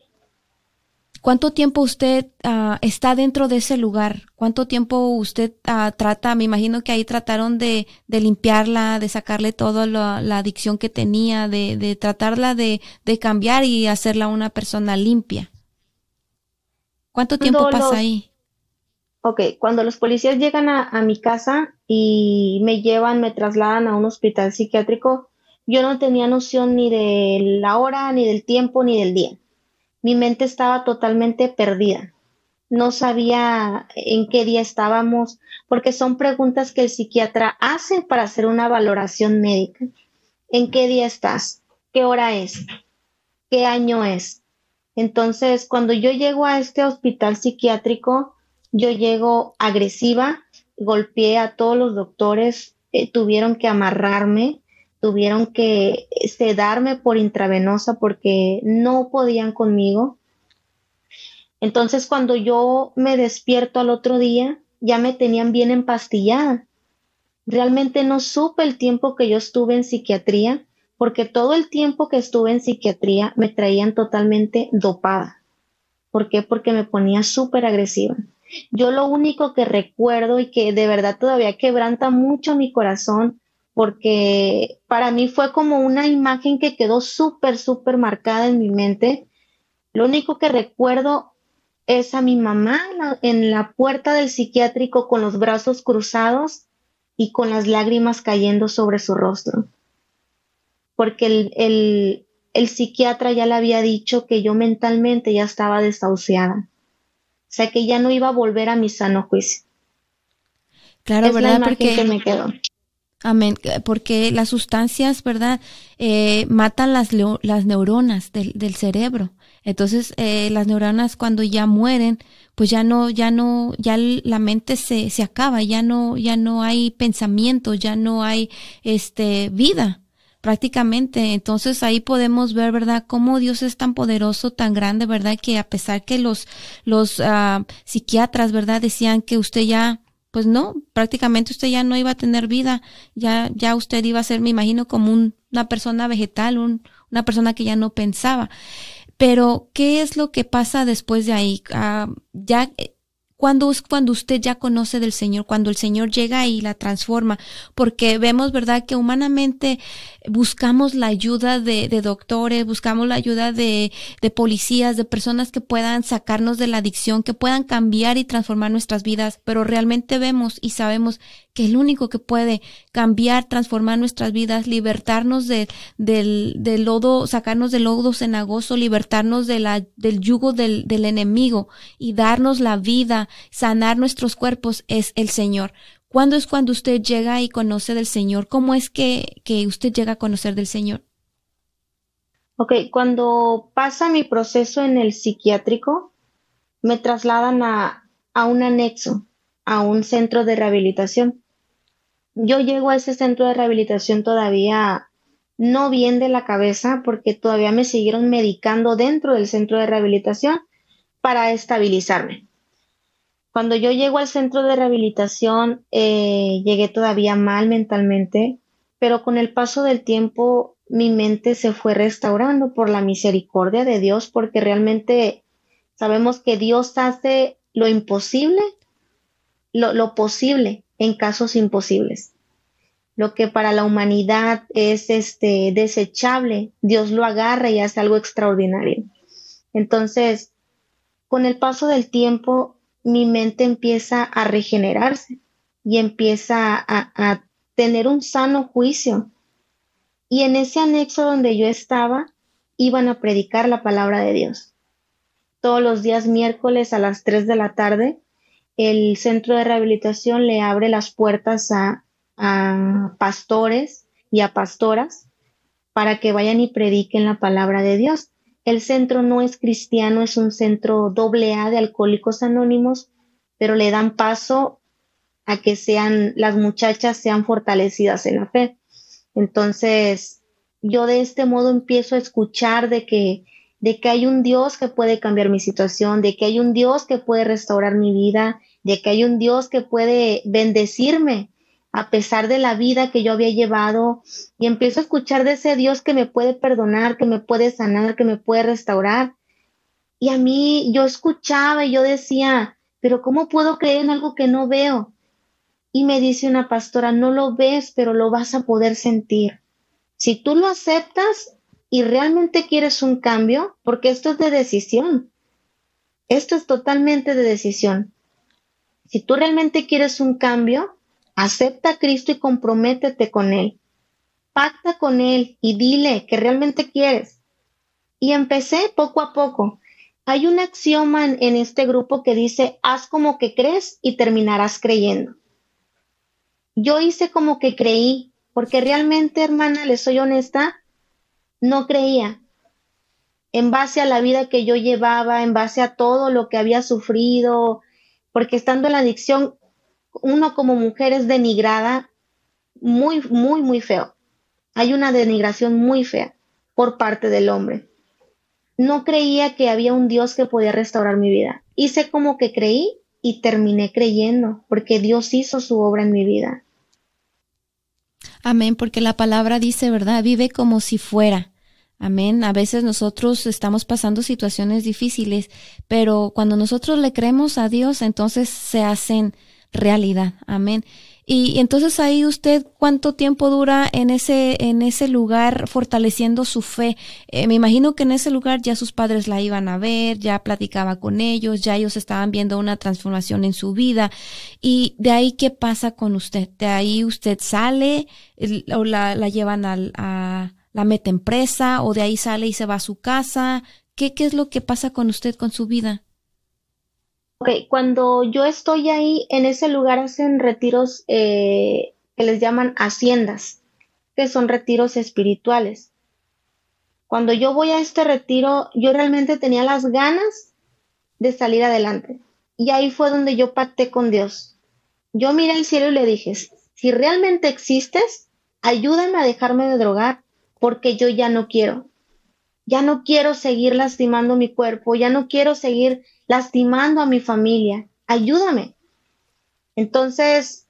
¿Cuánto tiempo usted uh, está dentro de ese lugar? ¿Cuánto tiempo usted uh, trata? Me imagino que ahí trataron de, de limpiarla, de sacarle toda la, la, adicción que tenía, de, de tratarla de, de, cambiar y hacerla una persona limpia. ¿Cuánto tiempo pasa ahí? Ok, cuando los policías llegan a, mi casa y me llevan, me trasladan a un hospital psiquiátrico, yo no tenía noción ni de la hora, ni del tiempo, ni del día. Mi mente estaba totalmente perdida. No sabía en qué día estábamos, porque son preguntas que el psiquiatra hace para hacer una valoración médica. ¿En qué día estás? ¿Qué hora es? ¿Qué año es? Entonces, cuando yo llego a este hospital psiquiátrico, yo llego agresiva, golpeé a todos los doctores, eh, tuvieron que amarrarme, tuvieron que sedarme por intravenosa porque no podían conmigo. Entonces cuando yo me despierto al otro día, ya me tenían bien empastillada. Realmente no supe el tiempo que yo estuve en psiquiatría, porque todo el tiempo que estuve en psiquiatría me traían totalmente dopada. ¿Por qué? Porque me ponía súper agresiva. Yo lo único que recuerdo y que de verdad todavía quebranta mucho mi corazón, porque para mí fue como una imagen que quedó súper, súper marcada en mi mente. Lo único que recuerdo es a mi mamá en la puerta del psiquiátrico con los brazos cruzados y con las lágrimas cayendo sobre su rostro. Porque el, el, el psiquiatra ya le había dicho que yo mentalmente ya estaba desahuciada o sea que ya no iba a volver a mi sano juicio. Claro, ¿verdad? porque me quedó. Amén, porque las sustancias, ¿verdad? Eh, matan las, las neuronas del, del cerebro. Entonces, eh, las neuronas cuando ya mueren, pues ya no, ya no, ya la mente se, se acaba, ya no, ya no hay pensamiento, ya no hay, este, vida prácticamente. Entonces ahí podemos ver, ¿verdad?, cómo Dios es tan poderoso, tan grande, ¿verdad?, que a pesar que los, los uh, psiquiatras, ¿verdad?, decían que usted ya, pues no, prácticamente usted ya no iba a tener vida, ya, ya usted iba a ser, me imagino, como un, una persona vegetal, un, una persona que ya no pensaba. Pero, ¿qué es lo que pasa después de ahí? Uh, ya cuando cuando usted ya conoce del Señor, cuando el Señor llega y la transforma, porque vemos, ¿verdad?, que humanamente buscamos la ayuda de, de doctores, buscamos la ayuda de, de, policías, de personas que puedan sacarnos de la adicción, que puedan cambiar y transformar nuestras vidas, pero realmente vemos y sabemos que el único que puede cambiar, transformar nuestras vidas, libertarnos de, del, del lodo, sacarnos del lodo cenagoso, libertarnos de la, del yugo del, del enemigo y darnos la vida, sanar nuestros cuerpos, es el Señor. ¿Cuándo es cuando usted llega y conoce del Señor? ¿Cómo es que, usted llega a conocer del Señor? Ok, cuando pasa mi proceso en el psiquiátrico, me trasladan a, a un anexo, a un centro de rehabilitación yo llego a ese centro de rehabilitación todavía no bien de la cabeza porque todavía me siguieron medicando dentro del centro de rehabilitación para estabilizarme. Cuando yo llego al centro de rehabilitación, eh, llegué todavía mal mentalmente, pero con el paso del tiempo mi mente se fue restaurando por la misericordia de Dios, porque realmente sabemos que Dios hace lo imposible, lo, lo posible en casos imposibles. Lo que para la humanidad es este desechable, Dios lo agarra y hace algo extraordinario. Entonces, con el paso del tiempo, mi mente empieza a regenerarse y empieza a, tener un sano juicio. Y en ese anexo donde yo estaba, iban a predicar la palabra de Dios. Todos los días miércoles a las 3 de la tarde, el centro de rehabilitación le abre las puertas a, a pastores y a pastoras para que vayan y prediquen la palabra de Dios. El centro no es cristiano, es un centro doble A de alcohólicos anónimos, pero le dan paso a que sean, las muchachas sean fortalecidas en la fe. Entonces, yo de este modo empiezo a escuchar de que, de que hay un Dios que puede cambiar mi situación, de que hay un Dios que puede restaurar mi vida, de que hay un Dios que puede bendecirme a pesar de la vida que yo había llevado y empiezo a escuchar de ese Dios que me puede perdonar, que me puede sanar, que me puede restaurar. Y a mí yo escuchaba y yo decía, pero ¿cómo puedo creer en algo que no veo? Y me dice una pastora, no lo ves, pero lo vas a poder sentir. Si tú lo aceptas y realmente quieres un cambio, porque esto es de decisión, esto es totalmente de decisión. Si tú realmente quieres un cambio, Acepta a Cristo y comprométete con Él. Pacta con Él y dile que realmente quieres. Y empecé poco a poco. Hay un axioma en, en este grupo que dice, haz como que crees y terminarás creyendo. Yo hice como que creí, porque realmente, hermana, le soy honesta, no creía. En base a la vida que yo llevaba, en base a todo lo que había sufrido, porque estando en la adicción, uno como mujer es denigrada muy, muy, muy feo. Hay una denigración muy fea por parte del hombre. No creía que había un Dios que podía restaurar mi vida. Hice como que creí y terminé creyendo, porque Dios hizo su obra en mi vida. Amén, porque la palabra dice, ¿verdad? Vive como si fuera. Amén. A veces nosotros estamos pasando situaciones difíciles, pero cuando nosotros le creemos a Dios, entonces se hacen realidad. Amén. Y, entonces ahí usted cuánto tiempo dura en ese en ese lugar fortaleciendo su fe. Eh, me imagino que en ese lugar ya sus padres la iban a ver, ya platicaba con ellos, ya ellos estaban viendo una transformación en su vida. Y de ahí qué pasa con usted. De ahí usted sale o la, la llevan al, a la meta empresa o de ahí sale y se va a su casa. ¿Qué, qué es lo que pasa con usted con su vida? Ok, cuando yo estoy ahí, en ese lugar hacen retiros eh, que les llaman haciendas, que son retiros espirituales. Cuando yo voy a este retiro, yo realmente tenía las ganas de salir adelante. Y ahí fue donde yo pacté con Dios. Yo miré al cielo y le dije, si realmente existes, ayúdame a dejarme de drogar, porque yo ya no quiero. Ya no quiero seguir lastimando mi cuerpo, ya no quiero seguir lastimando a mi familia. Ayúdame. Entonces,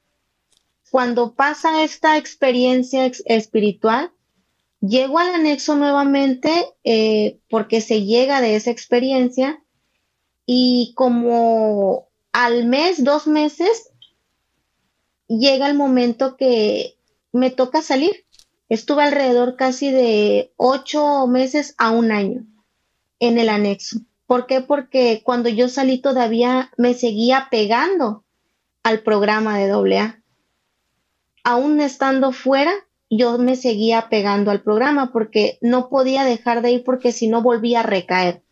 cuando pasa esta experiencia espiritual, llego al anexo nuevamente eh, porque se llega de esa experiencia y como al mes, dos meses, llega el momento que me toca salir. Estuve alrededor casi de ocho meses a un año en el anexo. ¿Por qué? Porque cuando yo salí todavía me seguía pegando al programa de AA. Aún estando fuera, yo me seguía pegando al programa porque no podía dejar de ir porque si no volvía a recaer.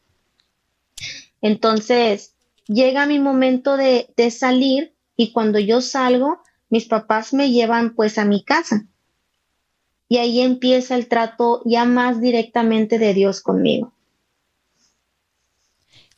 Entonces, llega mi momento de, de salir y cuando yo salgo, mis papás me llevan pues a mi casa. Y ahí empieza el trato ya más directamente de Dios conmigo.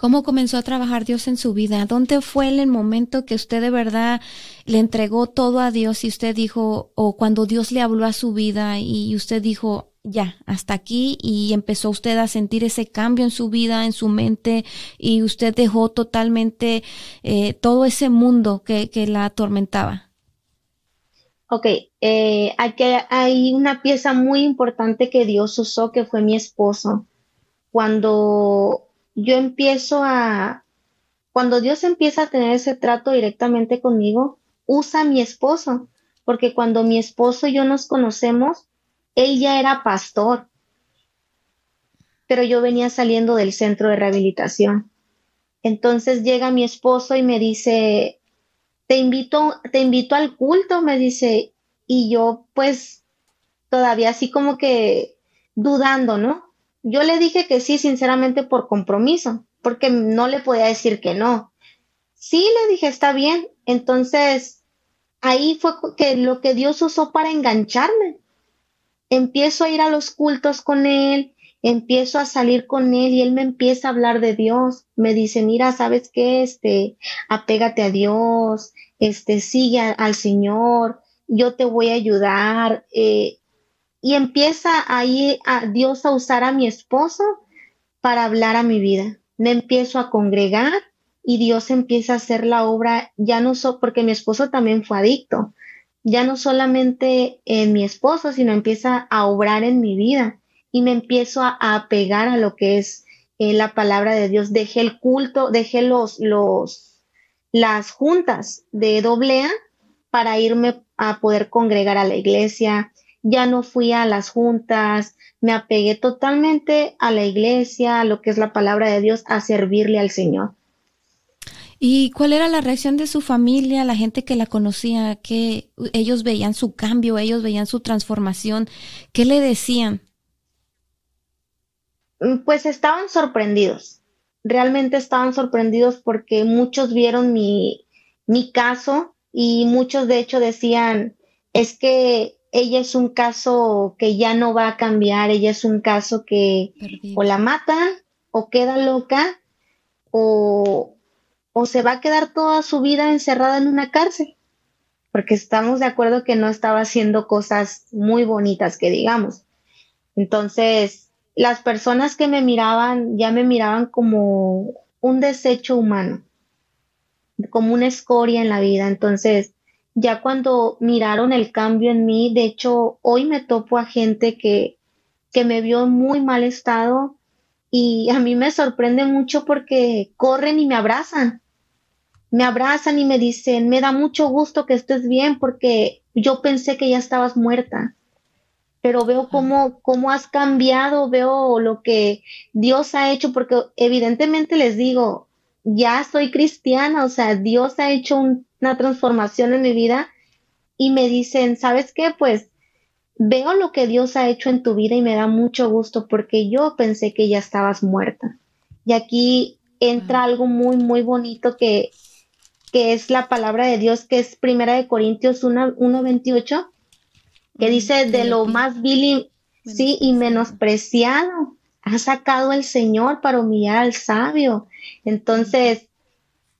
¿Cómo comenzó a trabajar Dios en su vida? ¿Dónde fue el momento que usted de verdad le entregó todo a Dios y usted dijo, o cuando Dios le habló a su vida y usted dijo, ya, hasta aquí y empezó usted a sentir ese cambio en su vida, en su mente y usted dejó totalmente eh, todo ese mundo que, que la atormentaba. Ok, eh, aquí hay una pieza muy importante que Dios usó, que fue mi esposo. Cuando yo empiezo a, cuando Dios empieza a tener ese trato directamente conmigo, usa a mi esposo, porque cuando mi esposo y yo nos conocemos, él ya era pastor, pero yo venía saliendo del centro de rehabilitación. Entonces llega mi esposo y me dice, te invito, te invito al culto, me dice, y yo pues todavía así como que dudando, ¿no? Yo le dije que sí, sinceramente por compromiso, porque no le podía decir que no. Sí, le dije, está bien. Entonces, ahí fue que lo que Dios usó para engancharme. Empiezo a ir a los cultos con él, empiezo a salir con él y él me empieza a hablar de Dios. Me dice, mira, ¿sabes qué? Este, apégate a Dios, este, sigue al Señor, yo te voy a ayudar. Eh, y empieza ahí a Dios a usar a mi esposo para hablar a mi vida. Me empiezo a congregar y Dios empieza a hacer la obra, ya no so, porque mi esposo también fue adicto, ya no solamente en mi esposo, sino empieza a obrar en mi vida y me empiezo a, apegar a lo que es eh, la palabra de Dios. Dejé el culto, dejé los, los, las juntas de doble A para irme a poder congregar a la iglesia. Ya no fui a las juntas, me apegué totalmente a la iglesia, a lo que es la palabra de Dios, a servirle al Señor. ¿Y cuál era la reacción de su familia, la gente que la conocía? que ellos veían su cambio, ellos veían su transformación? ¿Qué le decían? Mm, pues estaban sorprendidos. Realmente estaban sorprendidos porque muchos vieron mi, mi caso y muchos de hecho decían, es que ella es un caso que ya no va a cambiar, ella es un caso que o la matan o queda loca o, o se va a quedar toda su vida encerrada en una cárcel, porque estamos de acuerdo que no estaba haciendo cosas muy bonitas que digamos. Entonces, las personas que me miraban ya me miraban como un desecho humano, como una escoria en la vida. Entonces, ya cuando miraron el cambio en mí, de hecho, hoy me topo a gente que, que me vio en muy mal estado y a mí me sorprende mucho porque corren y me abrazan. Me abrazan y me dicen, me da mucho gusto que estés bien porque yo pensé que ya estabas muerta, pero veo cómo, cómo has cambiado, veo lo que Dios ha hecho, porque evidentemente les digo, ya soy cristiana, o sea, Dios ha hecho una transformación en mi vida y me dicen, ¿sabes qué? Pues veo lo que Dios ha hecho en tu vida y me da mucho gusto porque yo pensé que ya estabas muerta. Y aquí entra algo muy, muy bonito que que es la palabra de Dios, que es Primera de Corintios 1.28, que dice, de lo más vil y, sí, y menospreciado, ha sacado el Señor para humillar al sabio. Entonces,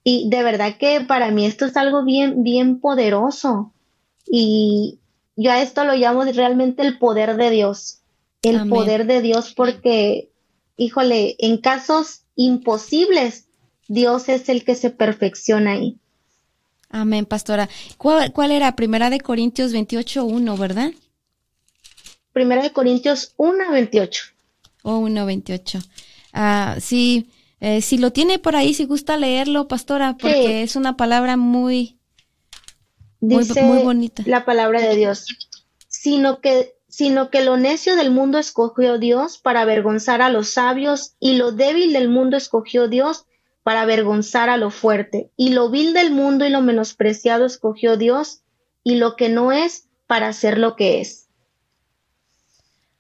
y de verdad que para mí esto es algo bien, bien poderoso. Y yo a esto lo llamo realmente el poder de Dios. El poder de Dios porque, híjole, en casos imposibles Dios es el que se perfecciona ahí. Amén, pastora. ¿Cuál, cuál era? Primera de Corintios 28, 1, ¿verdad? Primera de Corintios 1, 28. Oh, 1, 28. Ah, sí, eh, si lo tiene por ahí, si gusta leerlo, pastora, porque es una palabra muy, Dice muy, muy bonita. La palabra de Dios. Sino que sino que lo necio del mundo escogió Dios para avergonzar a los sabios, y lo débil del mundo escogió Dios para avergonzar a lo fuerte, y lo vil del mundo y lo menospreciado escogió Dios, y lo que no es para hacer lo que es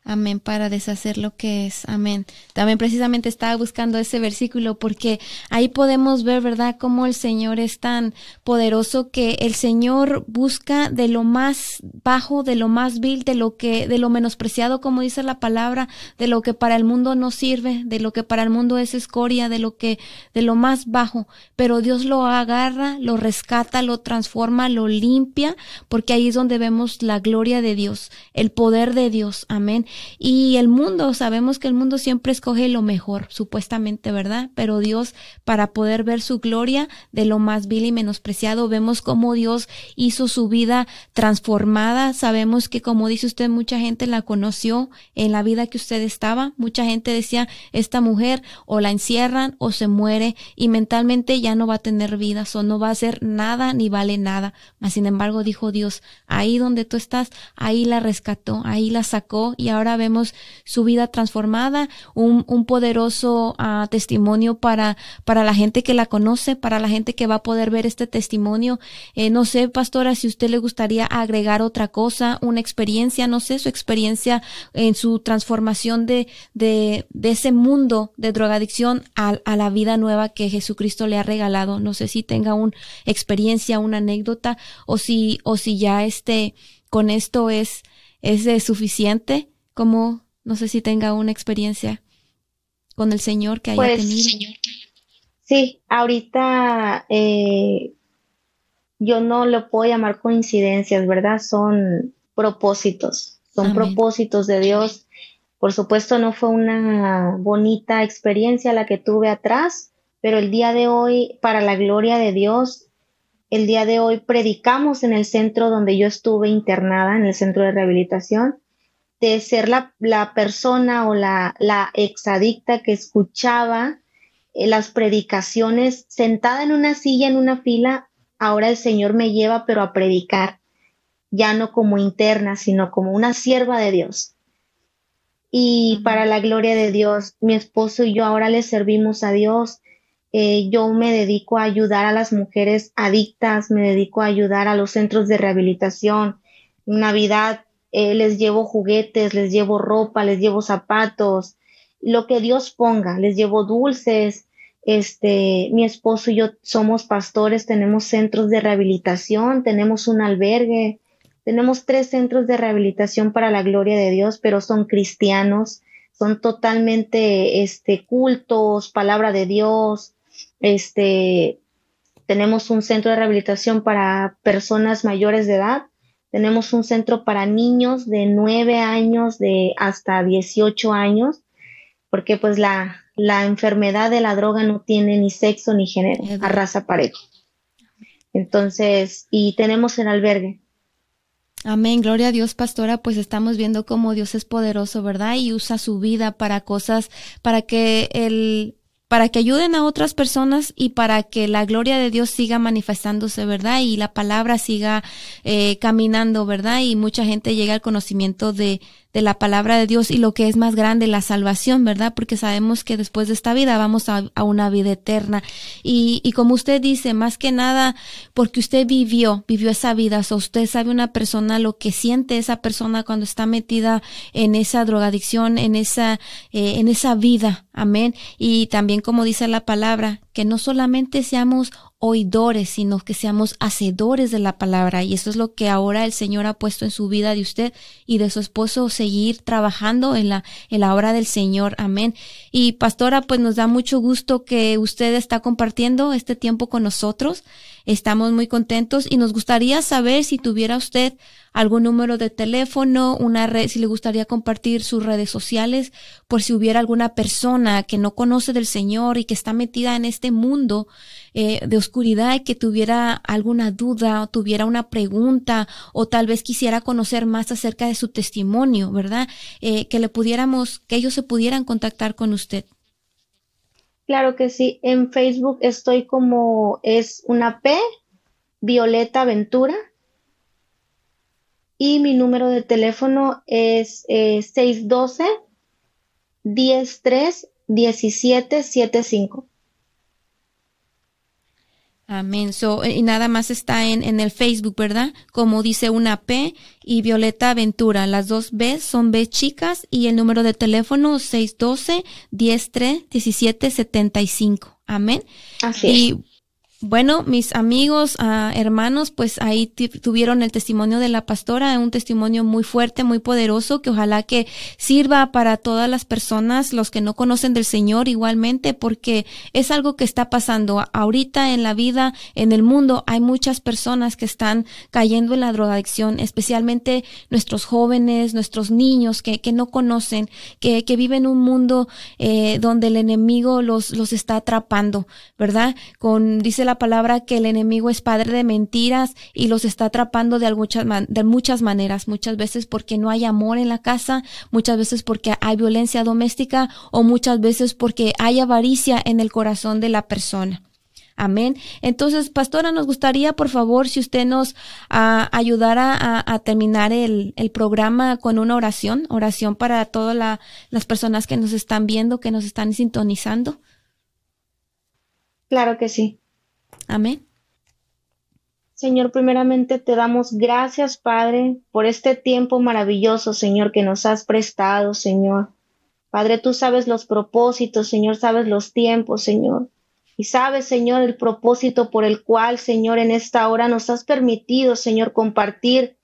Amén, para deshacer lo que es. Amén. También precisamente estaba buscando ese versículo porque ahí podemos ver, ¿verdad?, cómo el Señor es tan poderoso que el Señor busca de lo más bajo, de lo más vil, de lo que, de lo menospreciado, como dice la palabra, de lo que para el mundo no sirve, de lo que para el mundo es escoria, de lo que, de lo más bajo. Pero Dios lo agarra, lo rescata, lo transforma, lo limpia, porque ahí es donde vemos la gloria de Dios, el poder de Dios. Amén Y el mundo, sabemos que el mundo siempre escoge lo mejor, supuestamente, ¿verdad? Pero Dios, para poder ver su gloria de lo más vil y menospreciado, vemos cómo Dios hizo su vida transformada. Sabemos que, como dice usted, mucha gente la conoció en la vida que usted estaba. Mucha gente decía, esta mujer o la encierran o se muere y mentalmente ya no va a tener vida, o no va a hacer nada ni vale nada. Mas, sin embargo, dijo Dios, ahí donde tú estás, ahí la rescató, ahí la sacó y ahora vemos su vida transformada, un, un poderoso uh, testimonio para, para la gente que la conoce, para la gente que va a poder ver este testimonio. Eh, no sé, pastora, si usted le gustaría agregar otra cosa, una experiencia, no sé, su experiencia en su transformación de, de, de ese mundo de drogadicción a, a la vida nueva que Jesucristo le ha regalado. No sé si tenga una experiencia, una anécdota o si, o si ya este, con esto es, es suficiente, como no sé si tenga una experiencia con el Señor que haya pues, tenido. Sí, ahorita eh, yo no lo puedo llamar coincidencias, ¿verdad? Son propósitos, son propósitos de Dios. Por supuesto, no fue una bonita experiencia la que tuve atrás, pero el día de hoy, para la gloria de Dios, el día de hoy predicamos en el centro donde yo estuve internada, en el centro de rehabilitación, de ser la, persona o la, la exadicta que escuchaba eh, las predicaciones sentada en una silla, en una fila. Ahora el Señor me lleva, pero a predicar, ya no como interna, sino como una sierva de Dios. Y para la gloria de Dios, mi esposo y yo ahora le servimos a Dios eh, yo me dedico a ayudar a las mujeres adictas, me dedico a ayudar a los centros de rehabilitación. Navidad eh, les llevo juguetes, les llevo ropa, les llevo zapatos, lo que Dios ponga, les llevo dulces. Este, mi esposo y yo somos pastores, tenemos centros de rehabilitación, tenemos un albergue, tenemos tres centros de rehabilitación para la gloria de Dios, pero son cristianos, son totalmente este, cultos, palabra de Dios, este, tenemos un centro de rehabilitación para personas mayores de edad. Tenemos un centro para niños de 9 años de hasta 18 años, porque pues la, la enfermedad de la droga no tiene ni sexo ni género, a raza parejo. Entonces, y tenemos el albergue. Amén, gloria a Dios, pastora, pues estamos viendo cómo Dios es poderoso, ¿verdad? Y usa su vida para cosas, para que el, para que ayuden a otras personas y para que la gloria de Dios siga manifestándose, ¿verdad? Y la palabra siga eh, caminando, ¿verdad? Y mucha gente llegue al conocimiento de, de la palabra de Dios y lo que es más grande, la salvación, ¿verdad? Porque sabemos que después de esta vida vamos a, una vida eterna. Y, y, como usted dice, más que nada, porque usted vivió, vivió esa vida, o usted sabe una persona lo que siente esa persona cuando está metida en esa drogadicción, en esa, eh, en esa vida, amén. Y también como dice la palabra, que no solamente seamos oidores, sino que seamos hacedores de la palabra. Y eso es lo que ahora el Señor ha puesto en su vida de usted y de su esposo, seguir trabajando en la, en la obra del Señor. Amén. Y pastora, pues nos da mucho gusto que usted está compartiendo este tiempo con nosotros. Estamos muy contentos y nos gustaría saber si tuviera usted algún número de teléfono, una red, si le gustaría compartir sus redes sociales, por si hubiera alguna persona que no conoce del Señor y que está metida en este mundo eh, de oscuridad y que tuviera alguna duda o tuviera una pregunta o tal vez quisiera conocer más acerca de su testimonio, ¿verdad? Eh, que le pudiéramos, que ellos se pudieran contactar con usted. Claro que sí. En Facebook estoy como es una P, Violeta Ventura. Y mi número de teléfono es eh, 612 103 1775. Amén. y nada más está en, en, el Facebook, ¿verdad? Como dice una P y Violeta Aventura. Las dos B son B chicas y el número de teléfono 612 103 1775. Amén. Así y, bueno, mis amigos, ah, hermanos, pues ahí tuvieron el testimonio de la pastora, un testimonio muy fuerte, muy poderoso, que ojalá que sirva para todas las personas, los que no conocen del Señor igualmente, porque es algo que está pasando ahorita en la vida, en el mundo. Hay muchas personas que están cayendo en la drogadicción, especialmente nuestros jóvenes, nuestros niños que, que no conocen, que, que viven un mundo eh, donde el enemigo los, los está atrapando, ¿verdad? Con, dice la palabra que el enemigo es padre de mentiras y los está atrapando de muchas, de muchas maneras, muchas veces porque no hay amor en la casa, muchas veces porque hay violencia doméstica o muchas veces porque hay avaricia en el corazón de la persona. Amén. Entonces, pastora, nos gustaría, por favor, si usted nos ah, ayudara a, terminar el, el, programa con una oración, oración para todas las personas que nos están viendo, que nos están sintonizando. Claro que sí. Amén. Señor, primeramente te damos gracias, Padre, por este tiempo maravilloso, Señor, que nos has prestado, Señor. Padre, tú sabes los propósitos, Señor, sabes los tiempos, Señor. Y sabes, Señor, el propósito por el cual, Señor, en esta hora nos has permitido, Señor, compartir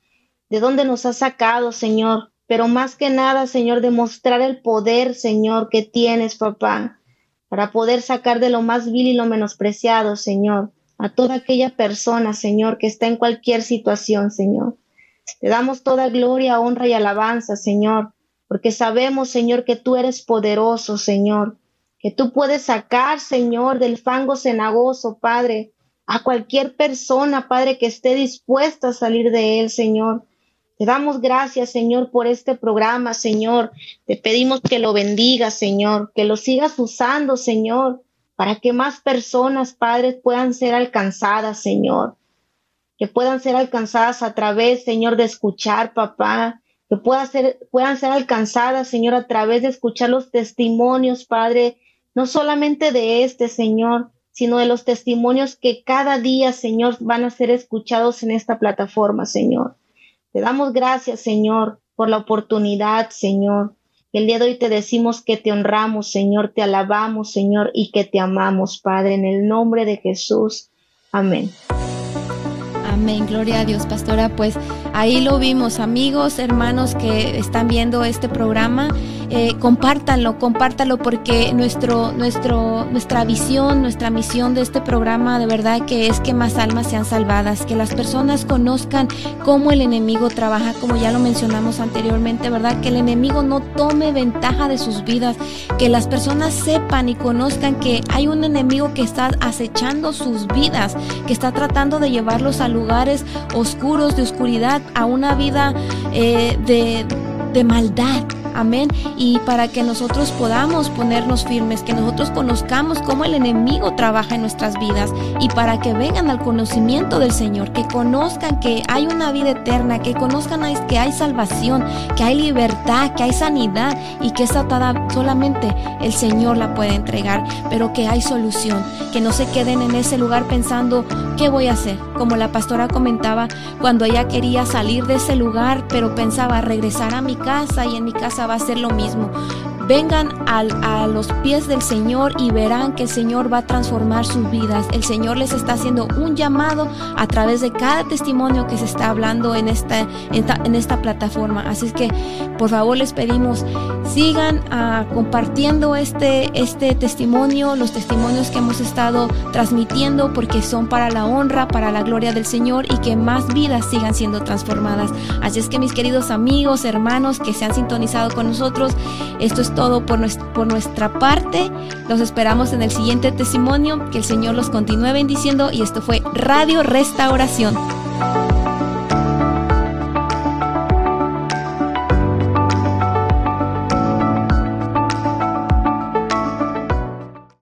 de dónde nos has sacado, Señor. Pero más que nada, Señor, demostrar el poder, Señor, que tienes, papá para poder sacar de lo más vil y lo menospreciado, Señor, a toda aquella persona, Señor, que está en cualquier situación, Señor. Te damos toda gloria, honra y alabanza, Señor, porque sabemos, Señor, que tú eres poderoso, Señor, que tú puedes sacar, Señor, del fango cenagoso, Padre, a cualquier persona, Padre, que esté dispuesta a salir de él, Señor. Te damos gracias, Señor, por este programa, Señor. Te pedimos que lo bendigas, Señor, que lo sigas usando, Señor, para que más personas, padres, puedan ser alcanzadas, Señor. Que puedan ser alcanzadas a través, Señor, de escuchar, papá. Que puedan ser, puedan ser alcanzadas, Señor, a través de escuchar los testimonios, Padre, no solamente de este, Señor, sino de los testimonios que cada día, Señor, van a ser escuchados en esta plataforma, Señor. Te damos gracias, Señor, por la oportunidad, Señor. El día de hoy te decimos que te honramos, Señor, te alabamos, Señor, y que te amamos, Padre, en el nombre de Jesús. Amén. Amén, gloria a Dios, pastora. Pues ahí lo vimos, amigos, hermanos que están viendo este programa eh, compártanlo, compártanlo porque nuestro, nuestro, nuestra visión, nuestra misión de este programa de verdad que es que más almas sean salvadas, que las personas conozcan cómo el enemigo trabaja, como ya lo mencionamos anteriormente, ¿verdad? Que el enemigo no tome ventaja de sus vidas, que las personas sepan y conozcan que hay un enemigo que está acechando sus vidas, que está tratando de llevarlos a lugares oscuros, de oscuridad, a una vida eh, de, de maldad Amén. Y para que nosotros podamos ponernos firmes, que nosotros conozcamos cómo el enemigo trabaja en nuestras vidas y para que vengan al conocimiento del Señor, que conozcan que hay una vida eterna, que conozcan que hay salvación, que hay libertad, que hay sanidad y que esa atada solamente el Señor la puede entregar, pero que hay solución, que no se queden en ese lugar pensando, ¿qué voy a hacer? Como la pastora comentaba, cuando ella quería salir de ese lugar, pero pensaba regresar a mi casa y en mi casa va a ser lo mismo. Vengan a los pies del Señor y verán que el Señor va a transformar sus vidas. El Señor les está haciendo un llamado a través de cada testimonio que se está hablando en esta, en esta, plataforma. Así es que, por favor, les pedimos, sigan ah, compartiendo este, este testimonio, los testimonios que hemos estado transmitiendo, porque son para la honra, para la gloria del Señor y que más vidas sigan siendo transformadas. Así es que, mis queridos amigos, hermanos que se han sintonizado con nosotros, esto es todo por, por nuestra parte. Los esperamos en el siguiente testimonio. Que el Señor los continúe bendiciendo. Y esto fue Radio Restauración.